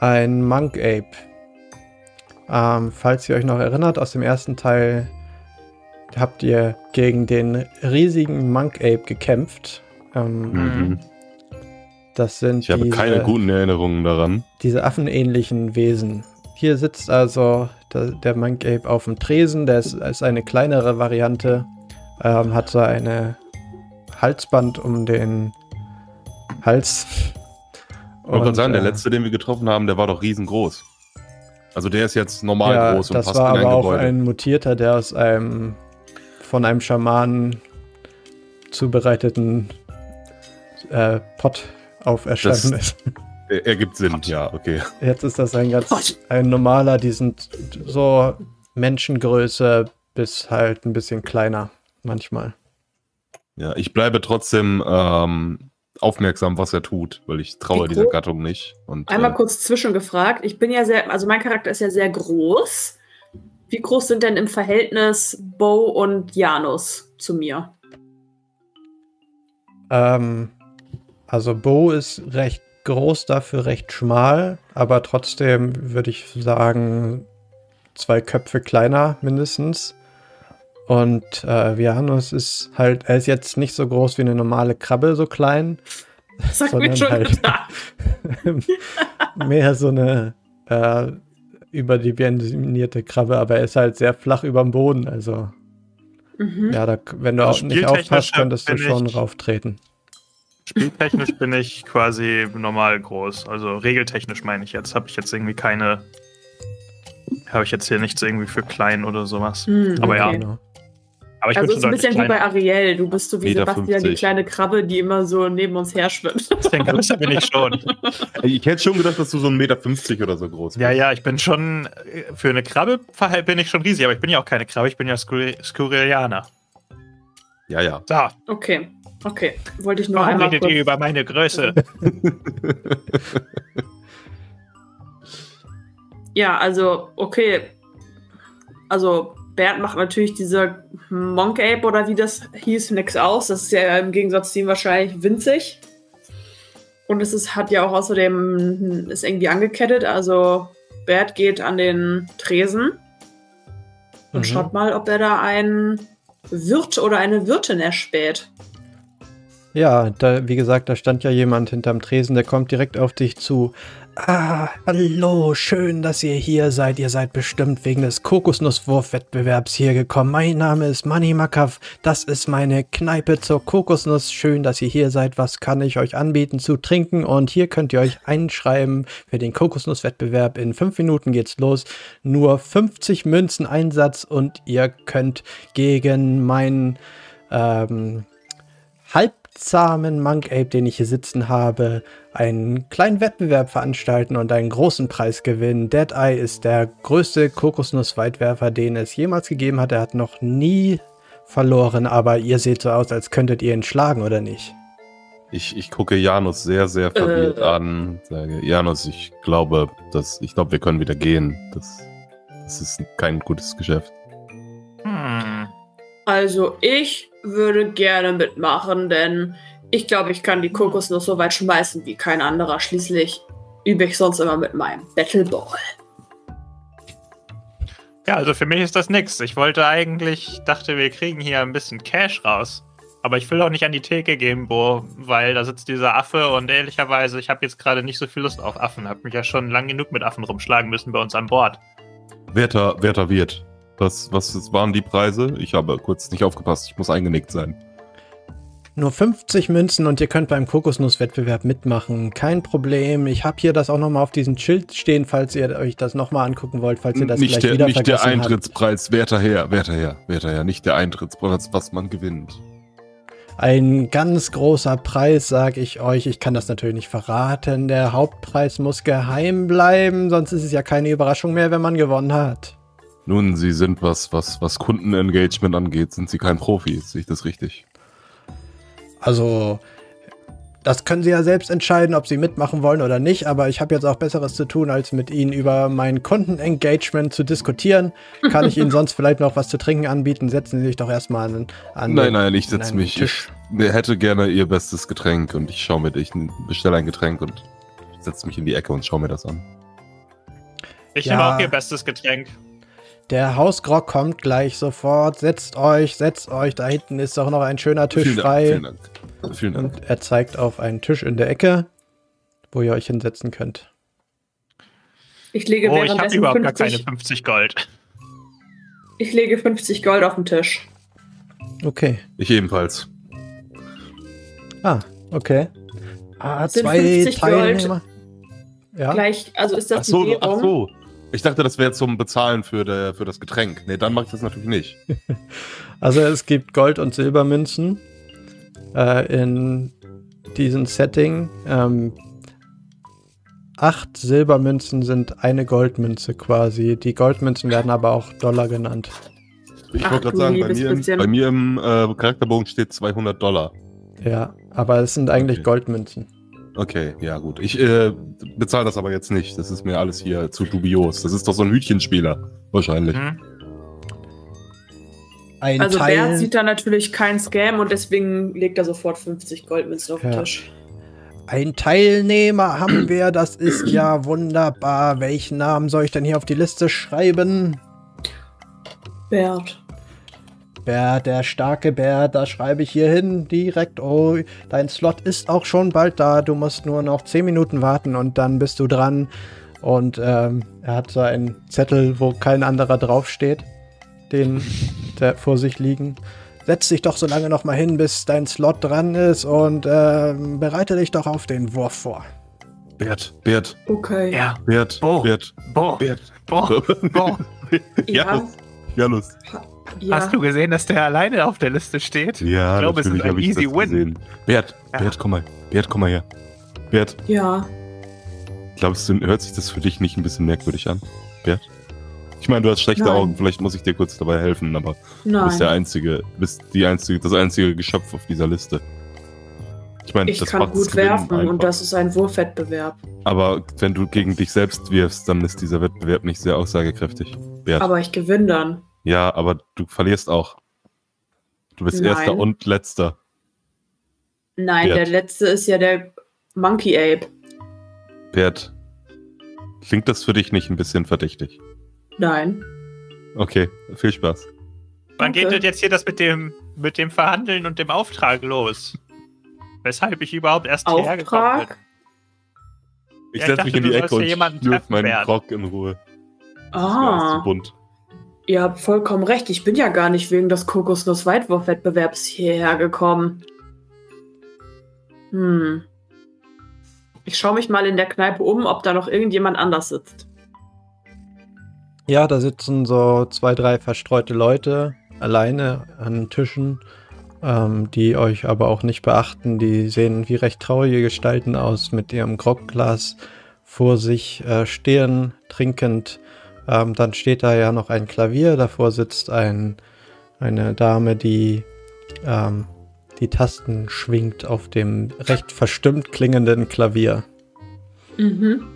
ein Monk Ape. Ähm, falls ihr euch noch erinnert, aus dem ersten Teil habt ihr gegen den riesigen Monk Ape gekämpft. Ähm, mhm. Das sind ich habe diese, keine guten Erinnerungen daran. Diese affenähnlichen Wesen. Hier sitzt also der, der Monk Ape auf dem Tresen. Der ist, ist eine kleinere Variante. Ähm, hat so eine Halsband um den Hals. Ich wollte gerade sagen, der äh, letzte, den wir getroffen haben, der war doch riesengroß. Also der ist jetzt normal ja, groß und passt in ein Gebäude. Das war aber auch ein Mutierter, der aus einem von einem Schamanen zubereiteten äh, Pott auferstanden das ist. Ergibt Sinn, Pott. ja, okay. Jetzt ist das ein ganz ein normaler, die sind so Menschengröße bis halt ein bisschen kleiner manchmal. Ja, ich bleibe trotzdem ähm, aufmerksam, was er tut, weil ich traue dieser Gattung nicht. Und, Einmal äh, kurz zwischengefragt. Ich bin ja sehr, also mein Charakter ist ja sehr groß. Wie groß sind denn im Verhältnis Bo und Janus zu mir? Ähm, also Bo ist recht groß, dafür recht schmal, aber trotzdem würde ich sagen, zwei Köpfe kleiner mindestens. Und äh, Vianus ist halt, er ist jetzt nicht so groß wie eine normale Krabbe, so klein. Das hat mir schon halt mehr so eine äh, überdimensionierte Krabbe, aber er ist halt sehr flach über dem Boden. Also, mhm. ja, da, wenn du also auch nicht aufpasst, könntest du schon rauftreten. Spieltechnisch bin ich quasi normal groß. Also regeltechnisch meine ich jetzt. Habe ich jetzt irgendwie keine. Habe ich jetzt hier nichts irgendwie für klein oder sowas. Mhm, Aber okay. ja. Aber ich also bin schon ist ein bisschen wie bei Ariel. Du bist so wie Meter Sebastian, 50. die kleine Krabbe, die immer so neben uns her schwimmt. Den größer bin ich schon. Ich hätte schon gedacht, dass du so ein Meter 50 oder so groß bist. Ja, ja, ich bin schon, für eine Krabbe bin ich schon riesig, aber ich bin ja auch keine Krabbe, ich bin ja Skurrilianer. Ja, ja. So. Okay, okay. Wollte ich nur Warum einmal redet ihr über meine Größe? ja, also, okay. Also, Bert macht natürlich diese Monk Ape oder wie das hieß, nichts aus. Das ist ja im Gegensatz zu ihm wahrscheinlich winzig. Und es ist, hat ja auch außerdem, ist irgendwie angekettet. Also Bert geht an den Tresen und mhm. schaut mal, ob er da einen Wirt oder eine Wirtin erspäht. Ja, da, wie gesagt, da stand ja jemand hinterm Tresen, der kommt direkt auf dich zu. Ah, hallo, schön, dass ihr hier seid. Ihr seid bestimmt wegen des Kokosnusswurfwettbewerbs hier gekommen. Mein Name ist Manny Makav. Das ist meine Kneipe zur Kokosnuss. Schön, dass ihr hier seid. Was kann ich euch anbieten zu trinken? Und hier könnt ihr euch einschreiben für den Kokosnusswettbewerb. In fünf Minuten geht's los. Nur 50 Münzen Einsatz und ihr könnt gegen meinen ähm, halb zahmen Monk Ape, den ich hier sitzen habe, einen kleinen Wettbewerb veranstalten und einen großen Preis gewinnen. Dead Eye ist der größte Kokosnuss-Weitwerfer, den es jemals gegeben hat. Er hat noch nie verloren, aber ihr seht so aus, als könntet ihr ihn schlagen, oder nicht? Ich, ich gucke Janus sehr, sehr verwirrt äh. an. Sage, Janus, ich glaube, dass, ich glaube, wir können wieder gehen. Das, das ist kein gutes Geschäft. Hm. Also ich würde gerne mitmachen, denn ich glaube, ich kann die Kokosnuss so weit schmeißen wie kein anderer. Schließlich übe ich sonst immer mit meinem Battleball. Ja, also für mich ist das nichts. Ich wollte eigentlich, dachte, wir kriegen hier ein bisschen Cash raus. Aber ich will auch nicht an die Theke gehen, Bo, weil da sitzt dieser Affe und ehrlicherweise, ich habe jetzt gerade nicht so viel Lust auf Affen. Hab mich ja schon lang genug mit Affen rumschlagen müssen bei uns an Bord. Werter, werter Wirt, was, was waren die Preise? Ich habe kurz nicht aufgepasst. Ich muss eingenickt sein. Nur 50 Münzen und ihr könnt beim Kokosnusswettbewerb mitmachen. Kein Problem. Ich habe hier das auch nochmal auf diesem Schild stehen, falls ihr euch das nochmal angucken wollt, falls ihr das nicht gleich der, wieder Nicht der vergessen Eintrittspreis, werter Herr, werter Herr, werter Herr, nicht der Eintrittspreis, was man gewinnt. Ein ganz großer Preis, sage ich euch. Ich kann das natürlich nicht verraten. Der Hauptpreis muss geheim bleiben, sonst ist es ja keine Überraschung mehr, wenn man gewonnen hat. Nun, Sie sind was, was, was Kundenengagement angeht, sind Sie kein Profi, sehe ich das richtig? Also, das können Sie ja selbst entscheiden, ob Sie mitmachen wollen oder nicht, aber ich habe jetzt auch Besseres zu tun, als mit Ihnen über mein Kundenengagement zu diskutieren. Kann ich Ihnen sonst vielleicht noch was zu trinken anbieten? Setzen Sie sich doch erstmal an, an Nein, nein, ich setze mich. Tisch. Ich hätte gerne Ihr bestes Getränk und ich schaue mir, ich bestelle ein Getränk und setze mich in die Ecke und schaue mir das an. Ich ja. nehme auch Ihr bestes Getränk. Der Hausgrog kommt gleich sofort. Setzt euch, setzt euch. Da hinten ist doch noch ein schöner Tisch vielen frei. Dank, vielen Dank. Vielen Dank. Und er zeigt auf einen Tisch in der Ecke, wo ihr euch hinsetzen könnt. Ich lege oh, ich habe überhaupt 50, gar keine 50 Gold. Ich lege 50 Gold auf den Tisch. Okay. Ich ebenfalls. Ah, okay. Ah, zwei Teilnehmer. Gold ja. Gleich, also ist das ach so, Währung? Ach so. Ich dachte, das wäre zum Bezahlen für, der, für das Getränk. Nee, dann mache ich das natürlich nicht. also es gibt Gold- und Silbermünzen äh, in diesem Setting. Ähm, acht Silbermünzen sind eine Goldmünze quasi. Die Goldmünzen werden aber auch Dollar genannt. Ich wollte gerade sagen, bei mir, im, bei mir im äh, Charakterbogen steht 200 Dollar. Ja, aber es sind eigentlich okay. Goldmünzen. Okay, ja gut. Ich äh, bezahle das aber jetzt nicht. Das ist mir alles hier zu dubios. Das ist doch so ein Hütchenspieler, wahrscheinlich. Mhm. Ein also Teil... Bert sieht da natürlich keinen Scam und deswegen legt er sofort 50 Goldmünzen auf den ja. Tisch. Ein Teilnehmer haben wir, das ist ja wunderbar. Welchen Namen soll ich denn hier auf die Liste schreiben? Bert. Bär, der starke Bär, da schreibe ich hier hin direkt. Oh, dein Slot ist auch schon bald da. Du musst nur noch 10 Minuten warten und dann bist du dran. Und ähm, er hat so einen Zettel, wo kein anderer draufsteht, den der vor sich liegen. Setz dich doch so lange noch mal hin, bis dein Slot dran ist und äh, bereite dich doch auf den Wurf vor. Bert, Bert. Okay. Ja. Bert, Bo. Bert. Bo. Bert. Bo. Bo. ja. Janus. Ja. Hast du gesehen, dass der alleine auf der Liste steht? Ja, ich glaube, es ist ein easy win. Gesehen. Bert, ja. Bert, komm mal. Bert, komm mal her. Bert. Ja. Glaubst du, hört sich das für dich nicht ein bisschen merkwürdig an, Bert? Ich meine, du hast schlechte Nein. Augen, vielleicht muss ich dir kurz dabei helfen, aber Nein. du bist der einzige, bist die einzige, das einzige Geschöpf auf dieser Liste. Ich meine, ich das kann gut werfen einfach. und das ist ein Wurfwettbewerb. Aber wenn du gegen dich selbst wirfst, dann ist dieser Wettbewerb nicht sehr aussagekräftig. Bert. Aber ich gewinne dann. Ja, aber du verlierst auch. Du bist Nein. Erster und Letzter. Nein, Bert. der Letzte ist ja der Monkey Ape. Bert, klingt das für dich nicht ein bisschen verdächtig? Nein. Okay, viel Spaß. Wann okay. geht denn jetzt hier das mit dem, mit dem Verhandeln und dem Auftrag los? Weshalb ich überhaupt erst Auftrag? hergekommen bin. Ich ja, setze mich in die Ecke und schlürfe meinen Krog in Ruhe. Ah. Ist zu bunt. Ihr habt vollkommen recht. Ich bin ja gar nicht wegen des Kokosnuss-Weitwurf-Wettbewerbs hierher gekommen. Hm. Ich schaue mich mal in der Kneipe um, ob da noch irgendjemand anders sitzt. Ja, da sitzen so zwei, drei verstreute Leute alleine an Tischen, ähm, die euch aber auch nicht beachten. Die sehen wie recht traurige Gestalten aus mit ihrem Grogglas vor sich äh, stehen, trinkend ähm, dann steht da ja noch ein Klavier, davor sitzt ein, eine Dame, die ähm, die Tasten schwingt auf dem recht verstimmt klingenden Klavier. Mhm.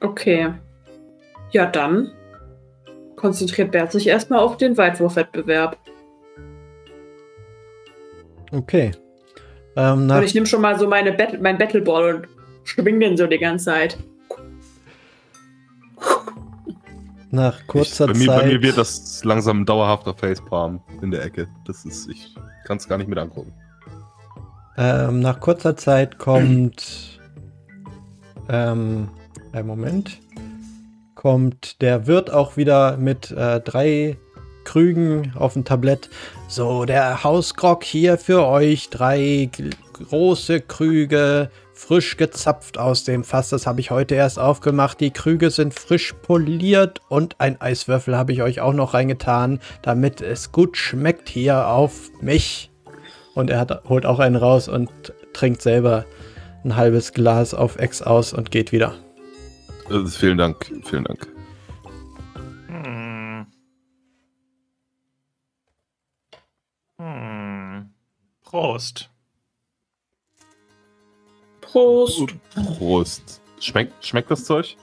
Okay. Ja, dann konzentriert Bert sich erstmal auf den Weitwurfwettbewerb. Okay. Ähm, und ich nehme schon mal so meine Bat mein Battleball und schwing den so die ganze Zeit. Nach kurzer ich, bei Zeit. Mir, bei mir wird das langsam ein dauerhafter Facepalm in der Ecke. Das ist, ich kann es gar nicht mit angucken. Ähm, nach kurzer Zeit kommt. Ähm, einen Moment. Kommt der Wirt auch wieder mit äh, drei Krügen auf dem Tablett. So, der Hausgrog hier für euch. Drei große Krüge, frisch gezapft aus dem Fass. Das habe ich heute erst aufgemacht. Die Krüge sind frisch poliert und ein Eiswürfel habe ich euch auch noch reingetan, damit es gut schmeckt hier auf mich. Und er hat, holt auch einen raus und trinkt selber ein halbes Glas auf Ex aus und geht wieder. Also vielen Dank, vielen Dank. Hm. Hm. Prost. Prost. Prost. Schmeckt, schmeckt das Zeug?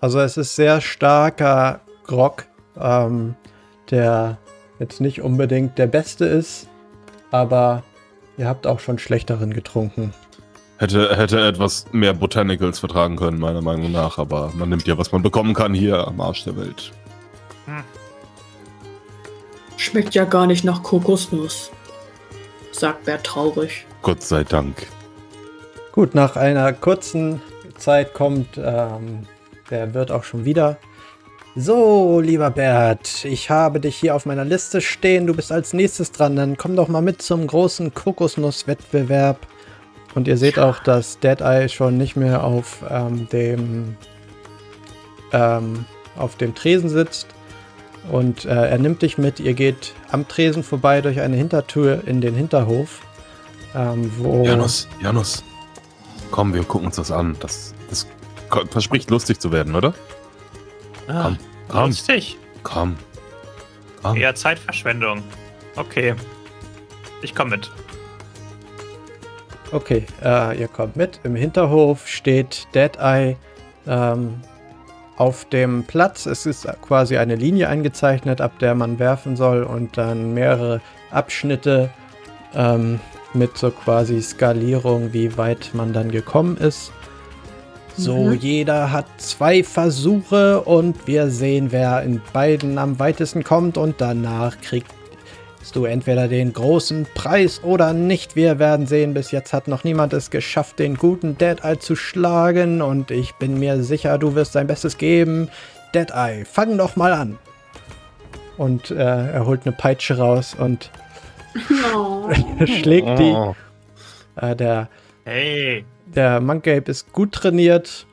Also es ist sehr starker Grog, ähm, der jetzt nicht unbedingt der beste ist, aber ihr habt auch schon schlechteren getrunken. Hätte, hätte etwas mehr Botanicals vertragen können, meiner Meinung nach, aber man nimmt ja, was man bekommen kann hier am Arsch der Welt. Hm. Schmeckt ja gar nicht nach Kokosnuss, sagt Bert traurig. Gott sei Dank. Gut, nach einer kurzen Zeit kommt ähm, der Wirt auch schon wieder. So, lieber Bert, ich habe dich hier auf meiner Liste stehen. Du bist als nächstes dran. Dann komm doch mal mit zum großen Kokosnusswettbewerb. Und ihr seht auch, dass Deadeye schon nicht mehr auf ähm, dem ähm, auf dem Tresen sitzt. Und äh, er nimmt dich mit. Ihr geht am Tresen vorbei durch eine Hintertür in den Hinterhof. Ähm, wo Janus, Janus, komm, wir gucken uns das an. Das, das verspricht lustig zu werden, oder? Ah, komm, komm. Lustig? Komm. komm. Eher Zeitverschwendung. Okay. Ich komme mit. Okay, äh, ihr kommt mit. Im Hinterhof steht Deadeye ähm, auf dem Platz. Es ist quasi eine Linie eingezeichnet, ab der man werfen soll und dann mehrere Abschnitte ähm, mit so quasi Skalierung, wie weit man dann gekommen ist. So, mhm. jeder hat zwei Versuche und wir sehen, wer in beiden am weitesten kommt und danach kriegst du entweder den großen Preis oder nicht. Wir werden sehen. Bis jetzt hat noch niemand es geschafft, den guten Deadeye zu schlagen und ich bin mir sicher, du wirst dein Bestes geben. Deadeye, fang doch mal an. Und äh, er holt eine Peitsche raus und Oh. schlägt die. Oh. Äh, der, hey. der Monkape ist gut trainiert,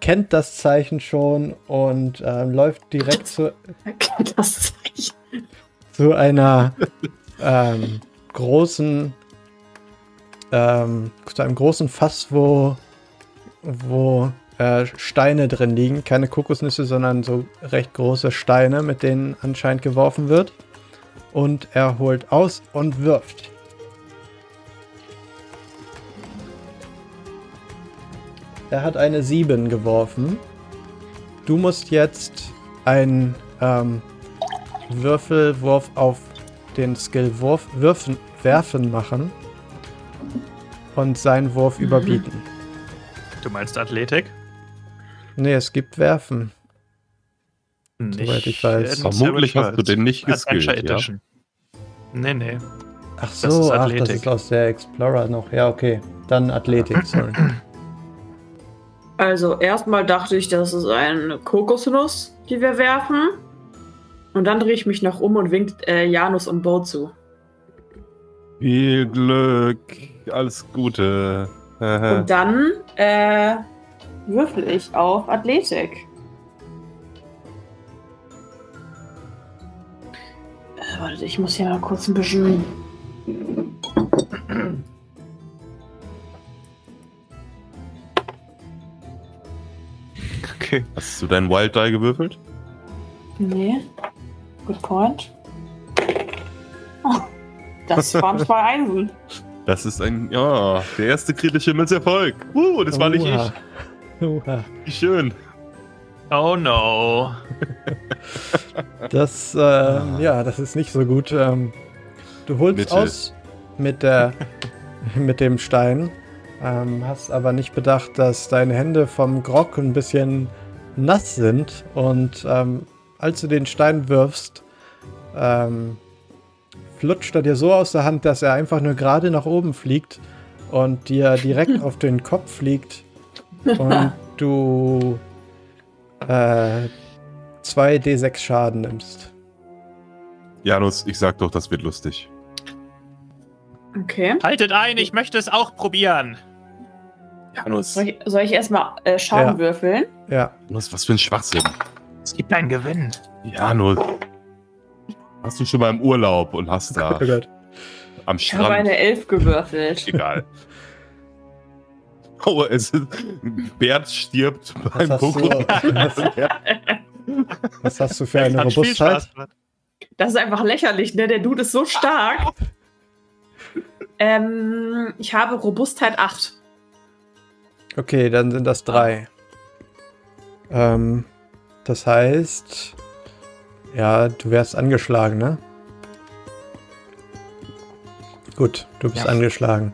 kennt das Zeichen schon und äh, läuft direkt zu, das Zeichen. zu einer ähm, großen ähm, zu einem großen Fass, wo, wo äh, Steine drin liegen. Keine Kokosnüsse, sondern so recht große Steine, mit denen anscheinend geworfen wird und er holt aus und wirft. Er hat eine 7 geworfen. Du musst jetzt einen ähm, Würfelwurf auf den Skill Wurf, Würfen, Werfen machen und seinen Wurf mhm. überbieten. Du meinst Athletik? Nee, es gibt Werfen. Nicht Soweit ich weiß. Vermutlich hast du den nicht geskillt, ja? Nee, nee. Ach so, das ist, ach, das ist aus der Explorer noch. Ja, okay. Dann Athletik, sorry. Also, erstmal dachte ich, das ist eine Kokosnuss, die wir werfen. Und dann drehe ich mich noch um und winkt äh, Janus und Bo zu. Viel Glück, alles Gute. und dann äh, würfel ich auf Athletik. Warte, ich muss hier mal kurz ein bisschen. Okay. Hast du deinen Wild Die gewürfelt? Nee. Good point. Oh, das waren zwei Einsen. Das ist ein, ja, der erste kritische Misserfolg. Uh, das war nicht ich. Wie schön. Oh no. das, äh, ja, das ist nicht so gut. Ähm, du holst Mitte. aus mit, der, mit dem Stein, ähm, hast aber nicht bedacht, dass deine Hände vom Grog ein bisschen nass sind und ähm, als du den Stein wirfst, ähm, flutscht er dir so aus der Hand, dass er einfach nur gerade nach oben fliegt und dir direkt auf den Kopf fliegt und du äh, zwei D6 Schaden nimmst. Janus, ich sag doch, das wird lustig. Okay. Haltet ein, ich möchte es auch probieren. Janus. Soll ich, soll ich erstmal äh, Schaden ja. würfeln? Ja. Janus, was für ein Schwachsinn. Es gibt einen Gewinn. Janus. Hast du schon mal im Urlaub und hast da oh am Strand. Ich habe eine Elf gewürfelt. Egal. Oh, es ist, Bert stirbt beim Pokémon. Was hast du für eine Robustheit? Das ist einfach lächerlich, ne? Der Dude ist so stark. ähm, ich habe Robustheit 8. Okay, dann sind das drei. Ähm, das heißt, ja, du wärst angeschlagen, ne? Gut, du bist ja. angeschlagen.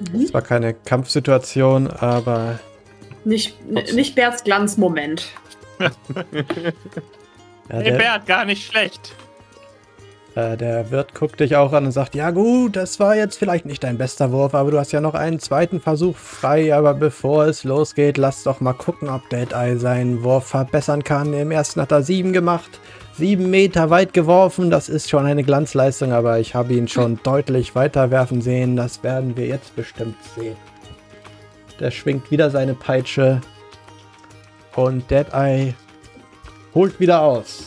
Mhm. Das war keine Kampfsituation, aber. Nicht, nicht Berts Glanzmoment. ja, hey, Bert, gar nicht schlecht. Äh, der Wirt guckt dich auch an und sagt, ja gut, das war jetzt vielleicht nicht dein bester Wurf, aber du hast ja noch einen zweiten Versuch frei, aber bevor es losgeht, lass doch mal gucken, ob Deadeye seinen Wurf verbessern kann. Im ersten hat er sieben gemacht, sieben Meter weit geworfen, das ist schon eine Glanzleistung, aber ich habe ihn schon deutlich weiter werfen sehen, das werden wir jetzt bestimmt sehen. Der schwingt wieder seine Peitsche und Deadeye holt wieder aus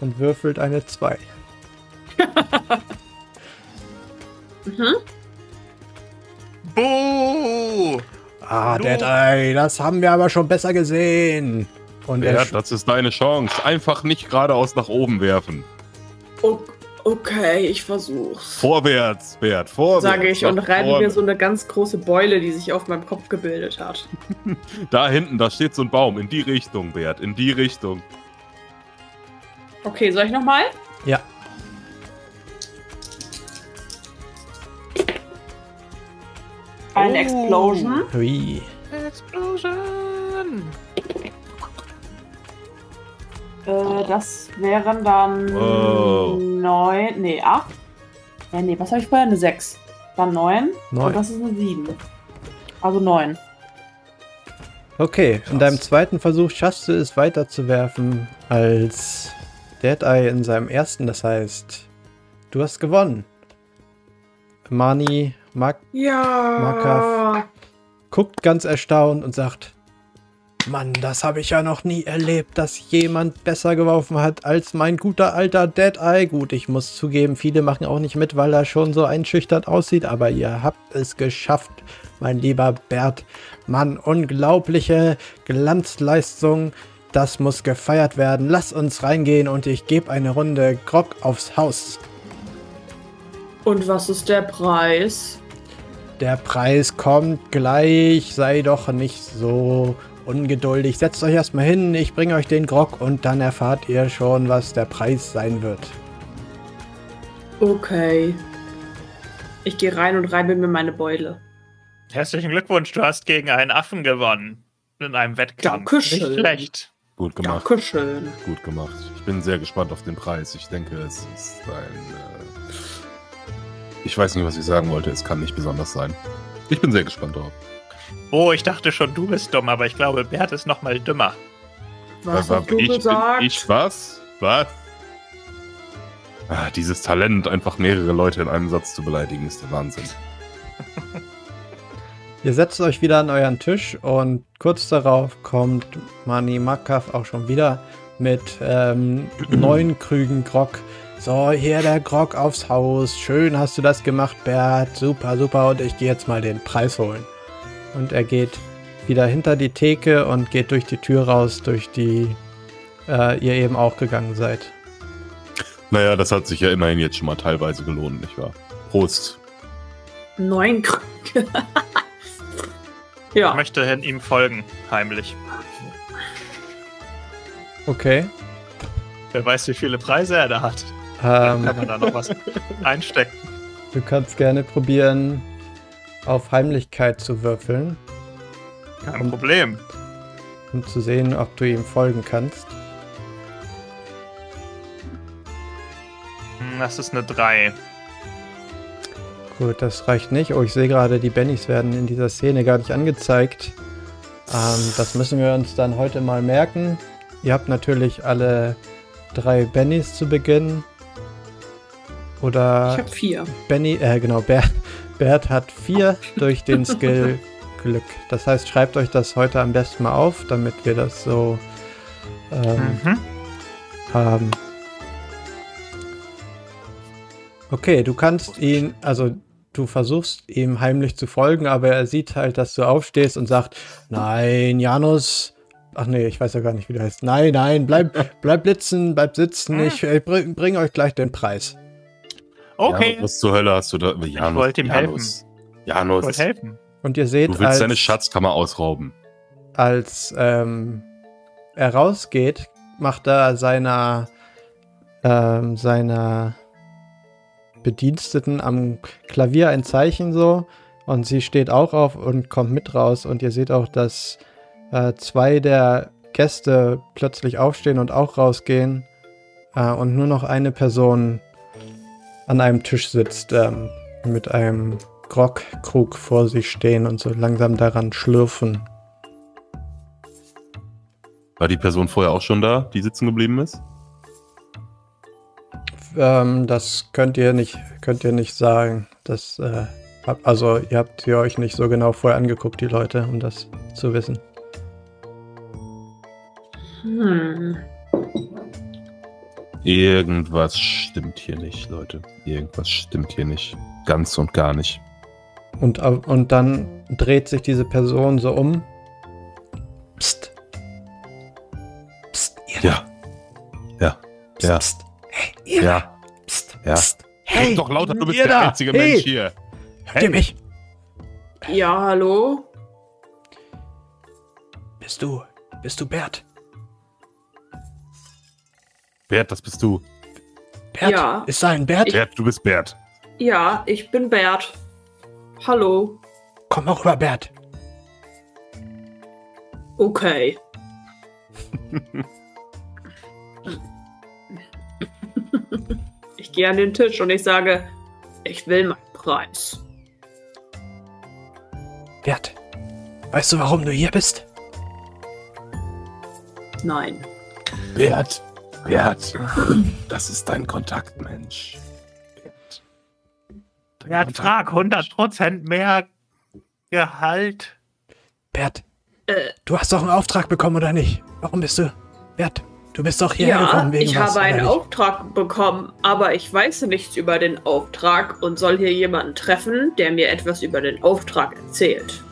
und würfelt eine 2. mhm. Buh! Ah, Deadeye, das haben wir aber schon besser gesehen. Und ja, das ist deine Chance. Einfach nicht geradeaus nach oben werfen. Okay, ich versuch's. Vorwärts, Bert, vorwärts. Sage ich und reibe mir so eine ganz große Beule, die sich auf meinem Kopf gebildet hat. da hinten, da steht so ein Baum. In die Richtung, Bert, in die Richtung. Okay, soll ich nochmal? Ja. Eine oh. Explosion. Hui. Explosion. Äh, das wären dann oh. neun, nee, acht. Äh, nee, was habe ich vorher? Eine sechs. Dann neun. neun. Und das ist eine sieben. Also neun. Okay, Krass. in deinem zweiten Versuch schaffst du es weiterzuwerfen als Deadeye in seinem ersten, das heißt, du hast gewonnen. Mani Mak ja. Makav guckt ganz erstaunt und sagt, Mann, das habe ich ja noch nie erlebt, dass jemand besser geworfen hat als mein guter alter Deadeye. Gut, ich muss zugeben, viele machen auch nicht mit, weil er schon so einschüchtert aussieht, aber ihr habt es geschafft, mein lieber Bert. Mann, unglaubliche Glanzleistung. Das muss gefeiert werden. Lass uns reingehen und ich gebe eine Runde Grog aufs Haus. Und was ist der Preis? Der Preis kommt gleich. Sei doch nicht so ungeduldig. Setzt euch erstmal hin, ich bringe euch den Grog und dann erfahrt ihr schon, was der Preis sein wird. Okay. Ich gehe rein und reibe mir meine Beule. Herzlichen Glückwunsch, du hast gegen einen Affen gewonnen. In einem Wettkampf. Dankeschön. Nicht schlecht. Gut gemacht. Dankeschön. Gut gemacht. Ich bin sehr gespannt auf den Preis. Ich denke, es ist ein. Äh ich weiß nicht, was ich sagen wollte. Es kann nicht besonders sein. Ich bin sehr gespannt drauf. Oh, ich dachte schon, du bist dumm, aber ich glaube, Bert ist noch mal dümmer. Was hast du ich, gesagt? Ich was? Was? Ah, dieses Talent, einfach mehrere Leute in einem Satz zu beleidigen, ist der Wahnsinn. Ihr setzt euch wieder an euren Tisch und kurz darauf kommt Mani Makav auch schon wieder mit ähm, neun Krügen Grog. So, hier der Grog aufs Haus. Schön hast du das gemacht, Bert. Super, super. Und ich gehe jetzt mal den Preis holen. Und er geht wieder hinter die Theke und geht durch die Tür raus, durch die äh, ihr eben auch gegangen seid. Naja, das hat sich ja immerhin jetzt schon mal teilweise gelohnt, nicht wahr? Prost. Neun Krüge. Ja. Ich möchte ihm folgen, heimlich. Okay. Wer weiß, wie viele Preise er da hat. Ähm, kann man da noch was einstecken. Du kannst gerne probieren, auf Heimlichkeit zu würfeln. Kein um, Problem. Um zu sehen, ob du ihm folgen kannst. Hm, das ist eine 3. Gut, das reicht nicht. Oh, ich sehe gerade, die Bennys werden in dieser Szene gar nicht angezeigt. Ähm, das müssen wir uns dann heute mal merken. Ihr habt natürlich alle drei Bennys zu Beginn. Oder. Ich habe vier. Benny, äh, genau, Bert, Bert hat vier durch den Skill Glück. Das heißt, schreibt euch das heute am besten mal auf, damit wir das so ähm, mhm. haben. Okay, du kannst ihn, also du versuchst ihm heimlich zu folgen, aber er sieht halt, dass du aufstehst und sagt, nein, Janus, ach nee, ich weiß ja gar nicht, wie der heißt. Nein, nein, bleib, bleib blitzen, bleib sitzen, ich, ich bring, bring, euch gleich den Preis. Okay. Ja, was zur Hölle hast du da? Janus, ich wollte ihm Janus. helfen. Janus. Ich wollte helfen. Und ihr seht, du willst als, deine Schatzkammer ausrauben. Als ähm, er rausgeht, macht er seiner, ähm, seiner Bediensteten am Klavier ein Zeichen so und sie steht auch auf und kommt mit raus und ihr seht auch, dass äh, zwei der Gäste plötzlich aufstehen und auch rausgehen äh, und nur noch eine Person an einem Tisch sitzt ähm, mit einem Grogkrug vor sich stehen und so langsam daran schlürfen. War die Person vorher auch schon da, die sitzen geblieben ist? Ähm, das könnt ihr nicht, könnt ihr nicht sagen. Das, äh, hab, also ihr habt ihr euch nicht so genau vorher angeguckt, die Leute, um das zu wissen. Hm. Irgendwas stimmt hier nicht, Leute. Irgendwas stimmt hier nicht. Ganz und gar nicht. Und, und dann dreht sich diese Person so um. Psst. Psst, ihr. Ja. Ja. Psst, ja. Psst. Hey, ihr. Ja. Psst, ja. Psst. Hey, Red doch lauter, du bist der da. einzige hey. Mensch hier. Hört hey. ihr mich? Ja, hallo? Bist du, bist du Bert? Bert, das bist du. Bert? Ja. Ist da ein Bert? Ich, Bert, du bist Bert. Ja, ich bin Bert. Hallo. Komm auch rüber, Bert. Okay. ich gehe an den Tisch und ich sage, ich will meinen Preis. Bert, weißt du, warum du hier bist? Nein. Bert, Bert, das ist dein Kontaktmensch. Bert. Ja, frag 100% mehr Gehalt. Bert, äh, du hast doch einen Auftrag bekommen, oder nicht? Warum bist du. Bert, du bist doch hierher ja, gekommen wegen ich was, habe einen Auftrag bekommen, aber ich weiß nichts über den Auftrag und soll hier jemanden treffen, der mir etwas über den Auftrag erzählt.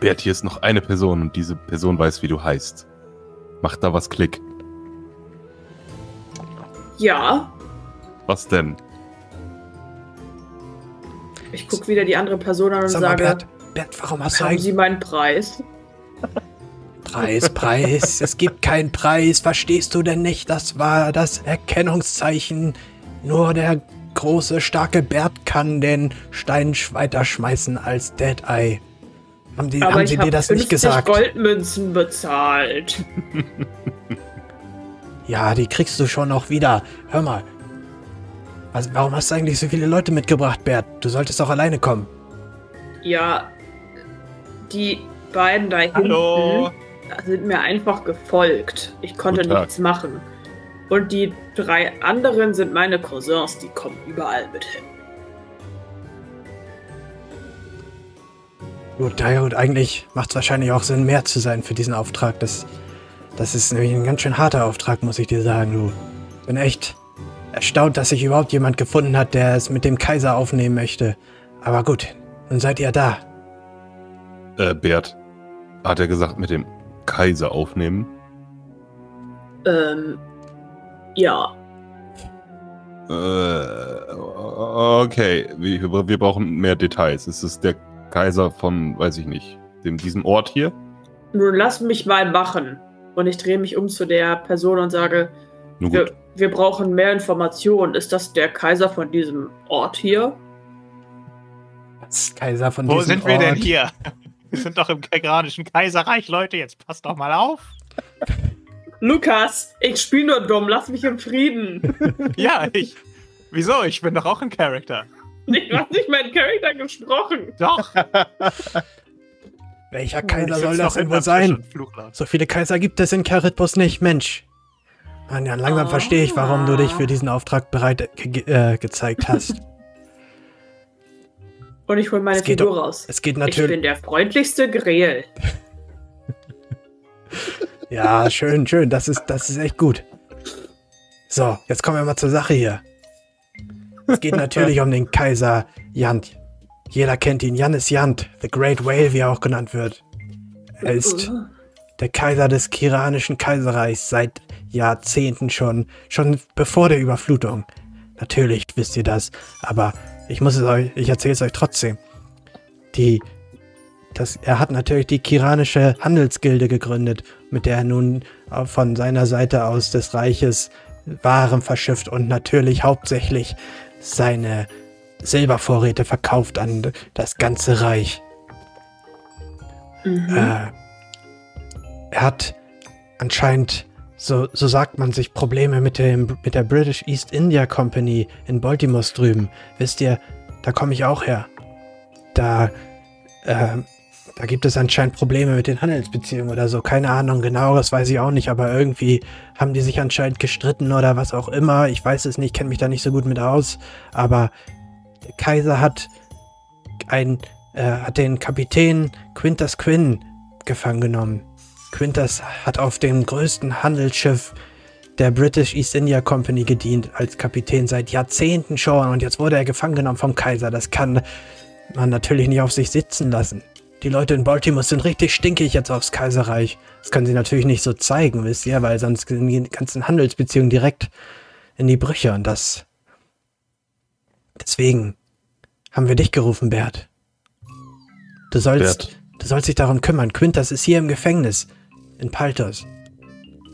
Bert, hier ist noch eine Person und diese Person weiß, wie du heißt. Macht da was Klick. Ja. Was denn? Ich gucke wieder die andere Person an und Sag sage: Bert, Bert, warum hast haben Sie meinen Preis? Preis, Preis. es gibt keinen Preis. Verstehst du denn nicht? Das war das Erkennungszeichen. Nur der große, starke Bert kann den Stein weiter schmeißen als Dead Eye. Haben, die, haben sie dir das nicht gesagt? Goldmünzen bezahlt. ja, die kriegst du schon noch wieder. Hör mal, also, warum hast du eigentlich so viele Leute mitgebracht, Bert? Du solltest auch alleine kommen. Ja, die beiden da Hallo. hinten sind mir einfach gefolgt. Ich konnte nichts machen. Und die drei anderen sind meine Cousins, die kommen überall mit hin. Gut, ja gut, eigentlich macht es wahrscheinlich auch Sinn, mehr zu sein für diesen Auftrag. Das, das ist nämlich ein ganz schön harter Auftrag, muss ich dir sagen, du. Bin echt erstaunt, dass sich überhaupt jemand gefunden hat, der es mit dem Kaiser aufnehmen möchte. Aber gut, nun seid ihr da. Äh, Bert, hat er gesagt, mit dem Kaiser aufnehmen? Ähm, ja. Äh, okay, wir, wir brauchen mehr Details. Ist es der Kaiser von, weiß ich nicht, dem, diesem Ort hier? Nun lass mich mal machen. Und ich drehe mich um zu der Person und sage, Nun gut. Wir, wir brauchen mehr Informationen. Ist das der Kaiser von diesem Ort hier? Was Kaiser von Wo diesem Ort? Wo sind wir denn hier? Wir sind doch im Granischen Kaiserreich, Leute. Jetzt passt doch mal auf. Lukas, ich spiele nur dumm. Lass mich im Frieden. ja, ich. Wieso? Ich bin doch auch ein Charakter. Ich habe nicht meinen Charakter gesprochen. Doch. Welcher Kaiser soll das denn wohl sein? So viele Kaiser gibt es in Charitbus nicht, Mensch. Mann, ja, langsam oh. verstehe ich, warum du dich für diesen Auftrag bereit ge äh, gezeigt hast. Und ich hole meine geht, Figur raus. Es geht natürlich. Ich bin der freundlichste Greel. ja, schön, schön. Das ist, das ist echt gut. So, jetzt kommen wir mal zur Sache hier. Es geht natürlich um den Kaiser Jant. Jeder kennt ihn. Janis Jant, The Great Whale, wie er auch genannt wird. Er ist der Kaiser des Kiranischen Kaiserreichs seit Jahrzehnten schon, schon bevor der Überflutung. Natürlich wisst ihr das, aber ich muss es euch, ich erzähle es euch trotzdem. Die, das, er hat natürlich die Kiranische Handelsgilde gegründet, mit der er nun von seiner Seite aus des Reiches Waren verschifft und natürlich hauptsächlich seine Silbervorräte verkauft an das ganze Reich. Mhm. Äh, er hat anscheinend, so, so sagt man sich, Probleme mit, dem, mit der British East India Company in Baltimore drüben. Wisst ihr, da komme ich auch her. Da, äh, da gibt es anscheinend Probleme mit den Handelsbeziehungen oder so. Keine Ahnung, genau, das weiß ich auch nicht, aber irgendwie haben die sich anscheinend gestritten oder was auch immer. Ich weiß es nicht, kenne mich da nicht so gut mit aus. Aber der Kaiser hat ein, äh, hat den Kapitän Quintus Quinn gefangen genommen. Quintus hat auf dem größten Handelsschiff der British East India Company gedient als Kapitän seit Jahrzehnten schon und jetzt wurde er gefangen genommen vom Kaiser. Das kann man natürlich nicht auf sich sitzen lassen. Die Leute in Baltimore sind richtig stinkig jetzt aufs Kaiserreich. Das können sie natürlich nicht so zeigen, wisst ihr, weil sonst gehen die ganzen Handelsbeziehungen direkt in die Brüche und das. Deswegen haben wir dich gerufen, Bert. Du sollst, Bert. du sollst dich darum kümmern. Quintas ist hier im Gefängnis in Paltos.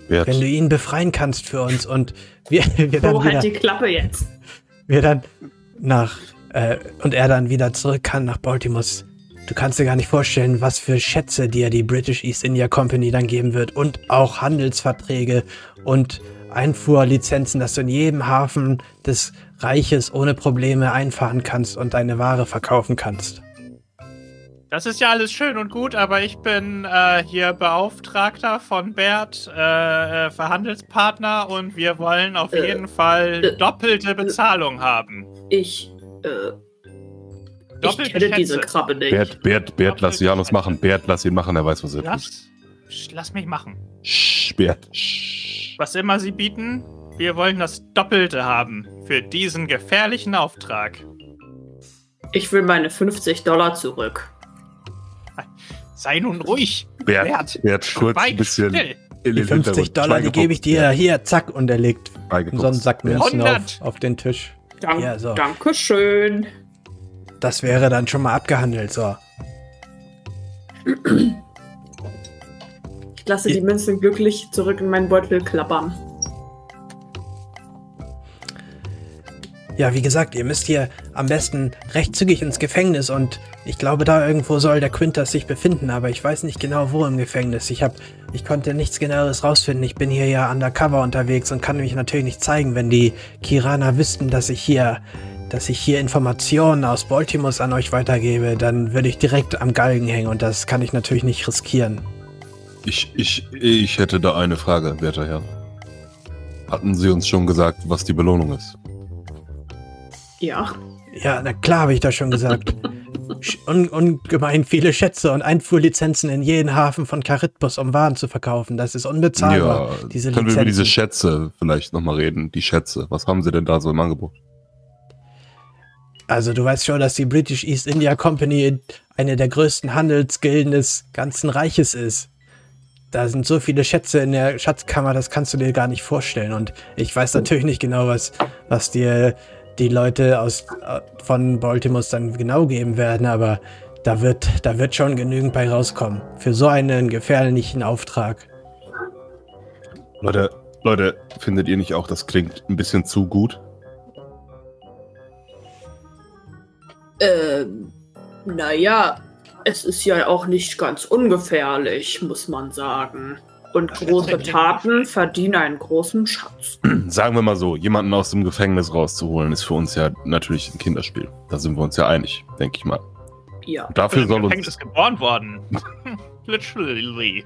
Bert. Wenn du ihn befreien kannst für uns und wir, wir dann oh, halt die Klappe jetzt. Wir dann nach äh, und er dann wieder zurück kann nach Baltimore Du kannst dir gar nicht vorstellen, was für Schätze dir die British East India Company dann geben wird und auch Handelsverträge und Einfuhrlizenzen, dass du in jedem Hafen des Reiches ohne Probleme einfahren kannst und deine Ware verkaufen kannst. Das ist ja alles schön und gut, aber ich bin äh, hier Beauftragter von Bert, äh, äh Verhandelspartner und wir wollen auf äh, jeden Fall äh, doppelte Bezahlung haben. Ich, äh, Doppelte ich kenne Schätze. diese Krabbe nicht. Bert, Bert, Bert, lass Janus machen. Bert, lass ihn machen, er weiß, was er lass, tut. Lass mich machen. Sch, Bert. Sch. Was immer Sie bieten, wir wollen das Doppelte haben für diesen gefährlichen Auftrag. Ich will meine 50 Dollar zurück. Sei nun ruhig. Bert, Bert, Bert kurz ein bisschen. Still. Die 50 Dollar, die gebe ich dir. Hier, zack, und er legt so einen Sack Münzen auf, auf den Tisch. Dank, ja, so. Dankeschön. Das wäre dann schon mal abgehandelt, so. Ich lasse die Münzen glücklich zurück in meinen Beutel klappern. Ja, wie gesagt, ihr müsst hier am besten recht zügig ins Gefängnis und ich glaube, da irgendwo soll der Quintus sich befinden, aber ich weiß nicht genau, wo im Gefängnis. Ich hab, ich konnte nichts genaueres rausfinden. Ich bin hier ja undercover unterwegs und kann mich natürlich nicht zeigen, wenn die Kiraner wüssten, dass ich hier dass ich hier Informationen aus Baltimore an euch weitergebe, dann würde ich direkt am Galgen hängen und das kann ich natürlich nicht riskieren. Ich, ich, ich hätte da eine Frage, werter Herr. Hatten Sie uns schon gesagt, was die Belohnung ist? Ja. Ja, na klar habe ich das schon gesagt. Un ungemein viele Schätze und Einfuhrlizenzen in jeden Hafen von Charitbus, um Waren zu verkaufen. Das ist unbezahlbar. Ja, diese können Lizenzen. wir über diese Schätze vielleicht nochmal reden? Die Schätze, was haben Sie denn da so im Angebot? Also du weißt schon, dass die British East India Company eine der größten Handelsgilden des ganzen Reiches ist. Da sind so viele Schätze in der Schatzkammer, das kannst du dir gar nicht vorstellen. Und ich weiß natürlich nicht genau, was, was dir die Leute aus, von Baltimore dann genau geben werden, aber da wird, da wird schon genügend bei rauskommen. Für so einen gefährlichen Auftrag. Leute, Leute, findet ihr nicht auch, das klingt ein bisschen zu gut? Ähm, naja, es ist ja auch nicht ganz ungefährlich, muss man sagen. Und große Taten verdienen einen großen Schatz. Sagen wir mal so, jemanden aus dem Gefängnis rauszuholen, ist für uns ja natürlich ein Kinderspiel. Da sind wir uns ja einig, denke ich mal. Ja. Dafür soll uns. ist geboren worden. Literally.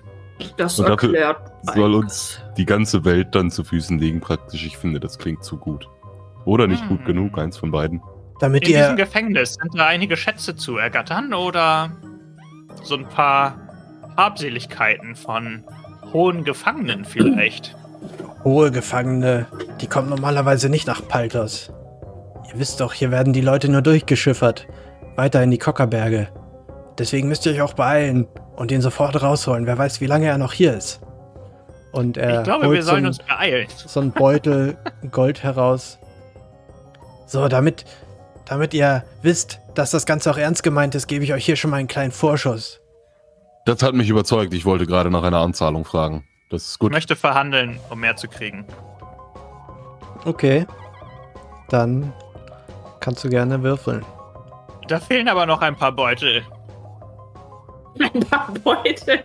Das Und erklärt. Soll uns die ganze Welt dann zu Füßen liegen, praktisch. Ich finde, das klingt zu gut. Oder nicht hm. gut genug, eins von beiden. Damit In ihr diesem Gefängnis sind da einige Schätze zu ergattern oder so ein paar Habseligkeiten von hohen Gefangenen vielleicht? Hohe Gefangene, die kommen normalerweise nicht nach Paltos. Ihr wisst doch, hier werden die Leute nur durchgeschiffert. Weiter in die Kockerberge. Deswegen müsst ihr euch auch beeilen und ihn sofort rausholen. Wer weiß, wie lange er noch hier ist. Und er ich glaube, wir sollen so uns beeilen. So ein Beutel Gold heraus. So, damit, damit ihr wisst, dass das Ganze auch ernst gemeint ist, gebe ich euch hier schon mal einen kleinen Vorschuss. Das hat mich überzeugt. Ich wollte gerade nach einer Anzahlung fragen. Das ist gut. Ich möchte verhandeln, um mehr zu kriegen. Okay. Dann kannst du gerne würfeln. Da fehlen aber noch ein paar Beutel. Ein paar Beutel.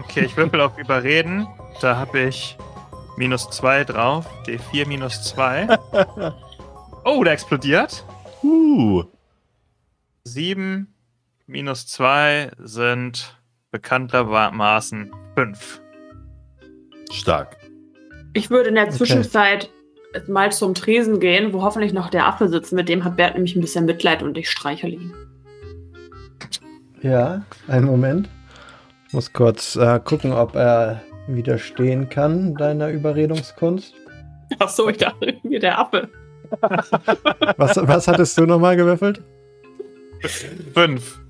okay, ich würfel auf Überreden. Da habe ich minus 2 drauf. D4 minus 2. oh, der explodiert. Uh. 7 minus 2 sind bekanntermaßen 5. Stark. Ich würde in der Zwischenzeit okay. mal zum Tresen gehen, wo hoffentlich noch der Affe sitzt. Mit dem hat Bert nämlich ein bisschen Mitleid und ich streichel ihn. Ja, einen Moment. Ich muss kurz äh, gucken, ob er widerstehen kann deiner Überredungskunst. Ach so, ich dachte irgendwie der Affe. was, was hattest du nochmal gewürfelt? Fünf.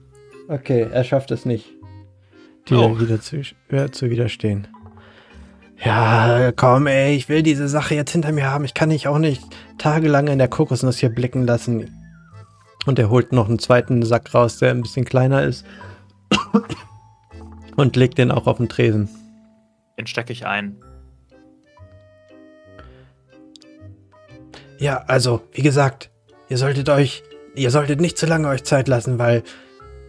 Okay, er schafft es nicht, dir oh. wieder zu, äh, zu widerstehen. Ja, komm, ey, ich will diese Sache jetzt hinter mir haben. Ich kann dich auch nicht tagelang in der Kokosnuss hier blicken lassen. Und er holt noch einen zweiten Sack raus, der ein bisschen kleiner ist. Und legt den auch auf den Tresen. Den stecke ich ein. Ja, also, wie gesagt, ihr solltet euch, ihr solltet nicht zu lange euch Zeit lassen, weil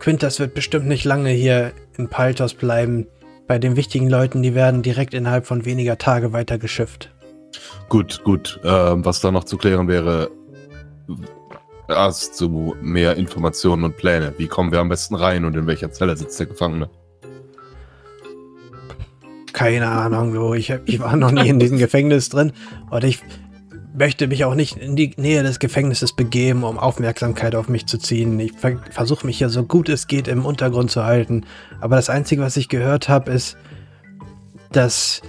Quintas wird bestimmt nicht lange hier in Paltos bleiben. Bei den wichtigen Leuten, die werden direkt innerhalb von weniger Tage weitergeschifft. Gut, gut. Ähm, was da noch zu klären wäre, hast du mehr Informationen und Pläne? Wie kommen wir am besten rein und in welcher Zelle sitzt der Gefangene? Keine Ahnung, du. Ich, ich war noch nie in diesem Gefängnis drin und ich möchte mich auch nicht in die Nähe des Gefängnisses begeben, um Aufmerksamkeit auf mich zu ziehen. Ich versuche mich ja so gut es geht im Untergrund zu halten. Aber das Einzige, was ich gehört habe, ist, dass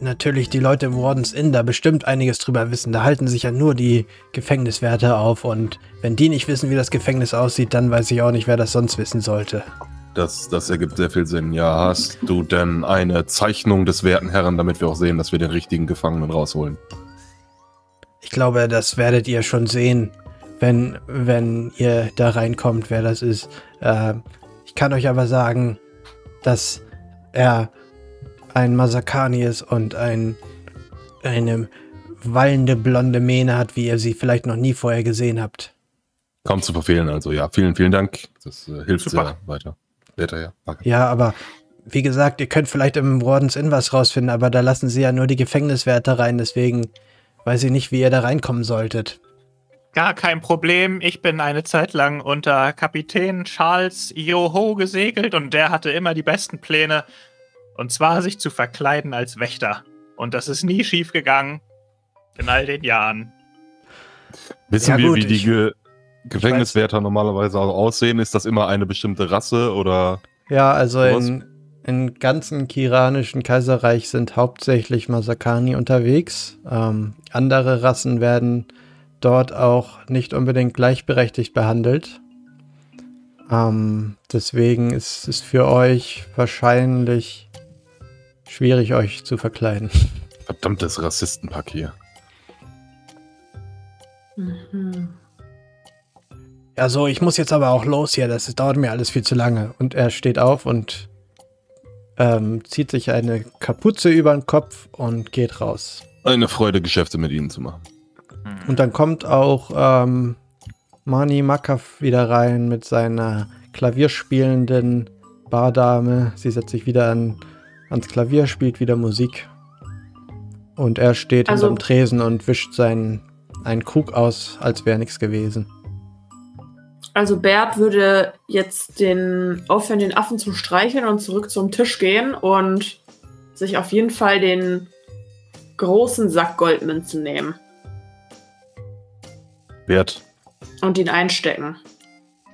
natürlich die Leute im Wardens Inn da bestimmt einiges drüber wissen. Da halten sich ja nur die Gefängniswärter auf und wenn die nicht wissen, wie das Gefängnis aussieht, dann weiß ich auch nicht, wer das sonst wissen sollte. Das, das ergibt sehr viel Sinn. Ja, hast du denn eine Zeichnung des werten Herren, damit wir auch sehen, dass wir den richtigen Gefangenen rausholen? Ich glaube, das werdet ihr schon sehen, wenn, wenn ihr da reinkommt, wer das ist. Äh, ich kann euch aber sagen, dass er ein Masakani ist und ein, eine wallende blonde Mähne hat, wie ihr sie vielleicht noch nie vorher gesehen habt. Kaum zu verfehlen, also ja, vielen, vielen Dank. Das äh, hilft Super. sehr weiter. Weiter, ja. Danke. Ja, aber wie gesagt, ihr könnt vielleicht im Wardens Inn was rausfinden, aber da lassen sie ja nur die Gefängniswärter rein, deswegen weiß ich nicht, wie ihr da reinkommen solltet. Gar kein Problem. Ich bin eine Zeit lang unter Kapitän Charles Yoho gesegelt und der hatte immer die besten Pläne. Und zwar sich zu verkleiden als Wächter. Und das ist nie schief gegangen. In all den Jahren. Wissen ja, wir, gut, wie die Ge Gefängniswärter normalerweise aussehen? Ist das immer eine bestimmte Rasse oder? Ja, also in, im ganzen kiranischen Kaiserreich sind hauptsächlich Masakani unterwegs. Ähm, andere Rassen werden dort auch nicht unbedingt gleichberechtigt behandelt. Ähm, deswegen ist es für euch wahrscheinlich schwierig, euch zu verkleiden. Verdammtes Rassistenpack hier. Mhm. Ja, so, ich muss jetzt aber auch los hier. Das dauert mir alles viel zu lange. Und er steht auf und ähm, zieht sich eine Kapuze über den Kopf und geht raus. Eine Freude, Geschäfte mit ihnen zu machen. Mhm. Und dann kommt auch ähm, Mani Makaf wieder rein mit seiner klavierspielenden Bardame. Sie setzt sich wieder an ans Klavier, spielt wieder Musik. Und er steht also, hinterm Tresen und wischt seinen einen Krug aus, als wäre nichts gewesen. Also Bert würde jetzt den aufhören, den Affen zu streicheln und zurück zum Tisch gehen und sich auf jeden Fall den großen Sack Goldmünzen nehmen. Wert. Und ihn einstecken.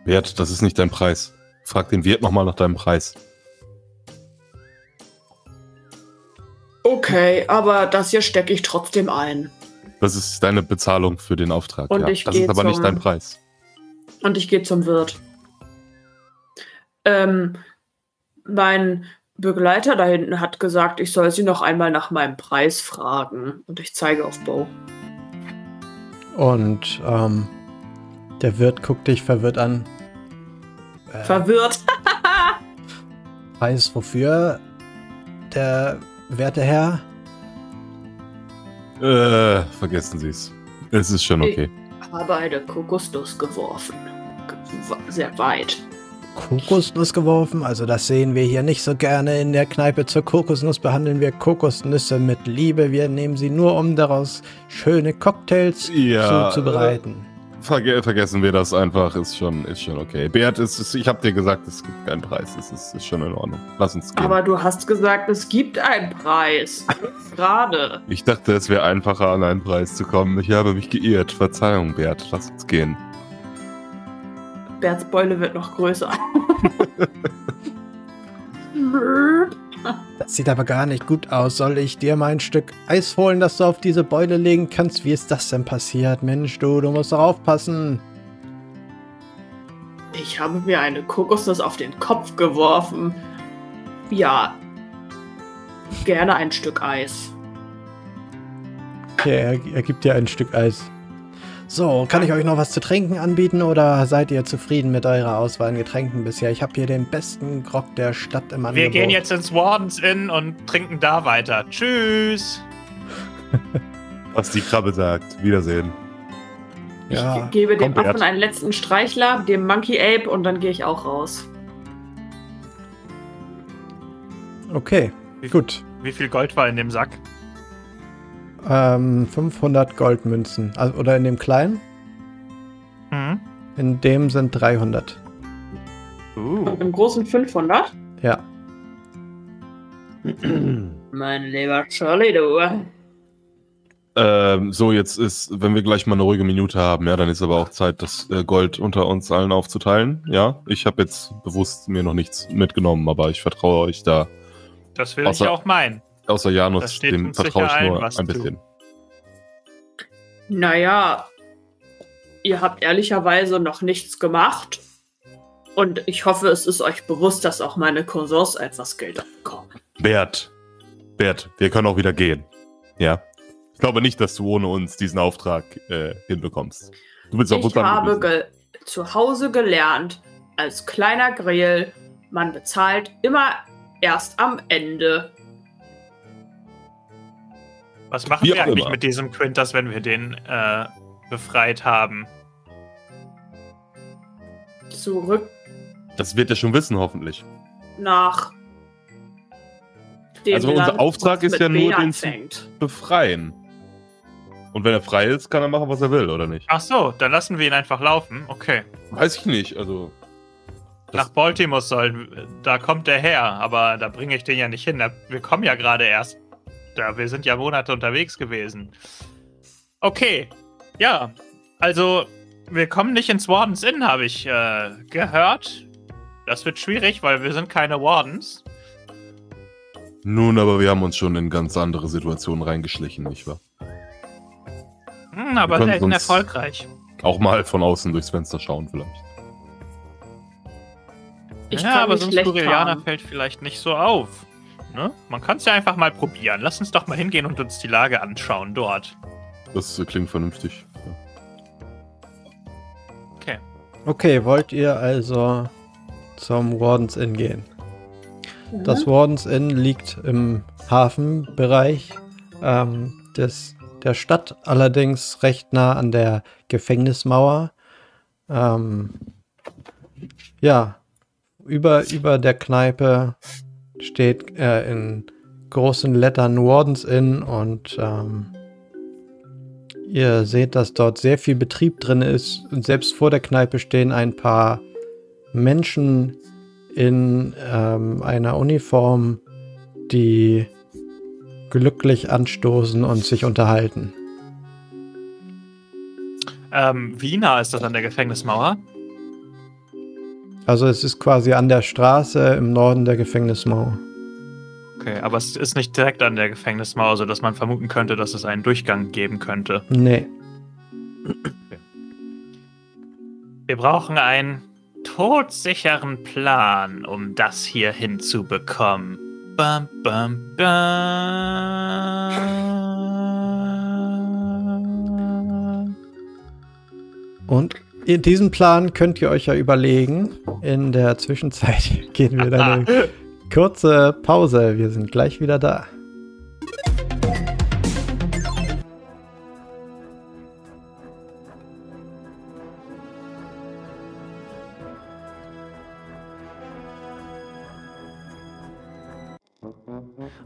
Wert, das ist nicht dein Preis. Frag den Wirt nochmal nach deinem Preis. Okay, aber das hier stecke ich trotzdem ein. Das ist deine Bezahlung für den Auftrag. Und ja. ich das ist aber nicht dein Preis. Und ich gehe zum Wirt. Ähm, mein Begleiter da hinten hat gesagt, ich soll sie noch einmal nach meinem Preis fragen. Und ich zeige auf Bo. Und ähm, der Wirt guckt dich verwirrt an. Äh, verwirrt. Preis wofür, der werte Herr? Äh, vergessen Sie es. Es ist schon okay. Ich habe eine Kokosnuss geworfen. Sehr weit. Kokosnuss geworfen? Also das sehen wir hier nicht so gerne in der Kneipe. Zur Kokosnuss behandeln wir Kokosnüsse mit Liebe. Wir nehmen sie nur, um daraus schöne Cocktails ja, zuzubereiten. Verge vergessen wir das einfach, ist schon, ist schon okay. Beat, ist, ist, ich habe dir gesagt, es gibt keinen Preis. Es ist, ist schon in Ordnung. Lass uns gehen. Aber du hast gesagt, es gibt einen Preis. Gerade. Ich dachte, es wäre einfacher, an einen Preis zu kommen. Ich habe mich geirrt. Verzeihung, Bert. Lass uns gehen. Berts Beule wird noch größer. Das sieht aber gar nicht gut aus. Soll ich dir mal ein Stück Eis holen, das du auf diese Beule legen kannst? Wie ist das denn passiert? Mensch, du, du musst doch aufpassen. Ich habe mir eine Kokosnuss auf den Kopf geworfen. Ja. Gerne ein Stück Eis. Okay, er, er gibt dir ein Stück Eis. So, kann ich euch noch was zu trinken anbieten oder seid ihr zufrieden mit eurer Auswahl an Getränken bisher? Ich habe hier den besten Grog der Stadt im Angebot. Wir gehen jetzt ins Wardens Inn und trinken da weiter. Tschüss! was die Krabbe sagt. Wiedersehen. Ja, ich gebe dem Affen einen letzten Streichler, dem Monkey Ape und dann gehe ich auch raus. Okay, wie, gut. Wie viel Gold war in dem Sack? Ähm, 500 Goldmünzen. Also, oder in dem kleinen? Mhm. In dem sind 300. Uh. Und im großen 500? Ja. mein lieber Charlie, du. Ähm, so, jetzt ist, wenn wir gleich mal eine ruhige Minute haben, ja, dann ist aber auch Zeit, das äh, Gold unter uns allen aufzuteilen. Ja, ich habe jetzt bewusst mir noch nichts mitgenommen, aber ich vertraue euch da. Das will außer, ich auch meinen. Außer Janus, dem vertraue ich nur ein bisschen. Naja, ihr habt ehrlicherweise noch nichts gemacht. Und ich hoffe, es ist euch bewusst, dass auch meine Cousins etwas Geld bekommen. Bert, Bert, wir können auch wieder gehen. Ja. Ich glaube nicht, dass du ohne uns diesen Auftrag äh, hinbekommst. Du bist auch Ich habe zu Hause gelernt, als kleiner Grill, man bezahlt immer erst am Ende. Was machen Wie wir eigentlich immer. mit diesem Quintus, wenn wir den äh, befreit haben? Zurück. Das wird er schon wissen, hoffentlich. Nach. Dem also unser Land, Auftrag ist ja nur, den zu befreien. Und wenn er frei ist, kann er machen, was er will, oder nicht? Ach so, dann lassen wir ihn einfach laufen. Okay. Weiß ich nicht, also. Nach Baltimore soll, da kommt er her, aber da bringe ich den ja nicht hin. Wir kommen ja gerade erst da. Wir sind ja Monate unterwegs gewesen. Okay. Ja. Also, wir kommen nicht ins Wardens Inn, habe ich äh, gehört. Das wird schwierig, weil wir sind keine Wardens. Nun, aber wir haben uns schon in ganz andere Situationen reingeschlichen, nicht wahr? Hm, aber selten erfolgreich. Auch mal von außen durchs Fenster schauen, vielleicht. Ich ja, aber so ein Skurrilianer fällt vielleicht nicht so auf. Ne? Man kann es ja einfach mal probieren. Lass uns doch mal hingehen und uns die Lage anschauen dort. Das äh, klingt vernünftig. Ja. Okay. Okay, wollt ihr also zum Wardens Inn gehen? Mhm. Das Wardens Inn liegt im Hafenbereich ähm, des, der Stadt, allerdings recht nah an der Gefängnismauer. Ähm, ja, über, über der Kneipe steht äh, in großen Lettern Wardens Inn und ähm, Ihr seht, dass dort sehr viel Betrieb drin ist und selbst vor der Kneipe stehen ein paar Menschen in ähm, einer Uniform, die glücklich anstoßen und sich unterhalten. Ähm, wie nah ist das an der Gefängnismauer? Also es ist quasi an der Straße im Norden der Gefängnismauer. Okay, aber es ist nicht direkt an der Gefängnismauer, sodass man vermuten könnte, dass es einen Durchgang geben könnte. Nee. Okay. Wir brauchen einen todsicheren Plan, um das hier hinzubekommen. Bam, bam, bam. Und in diesem Plan könnt ihr euch ja überlegen. In der Zwischenzeit gehen wir dann eine kurze Pause. Wir sind gleich wieder da.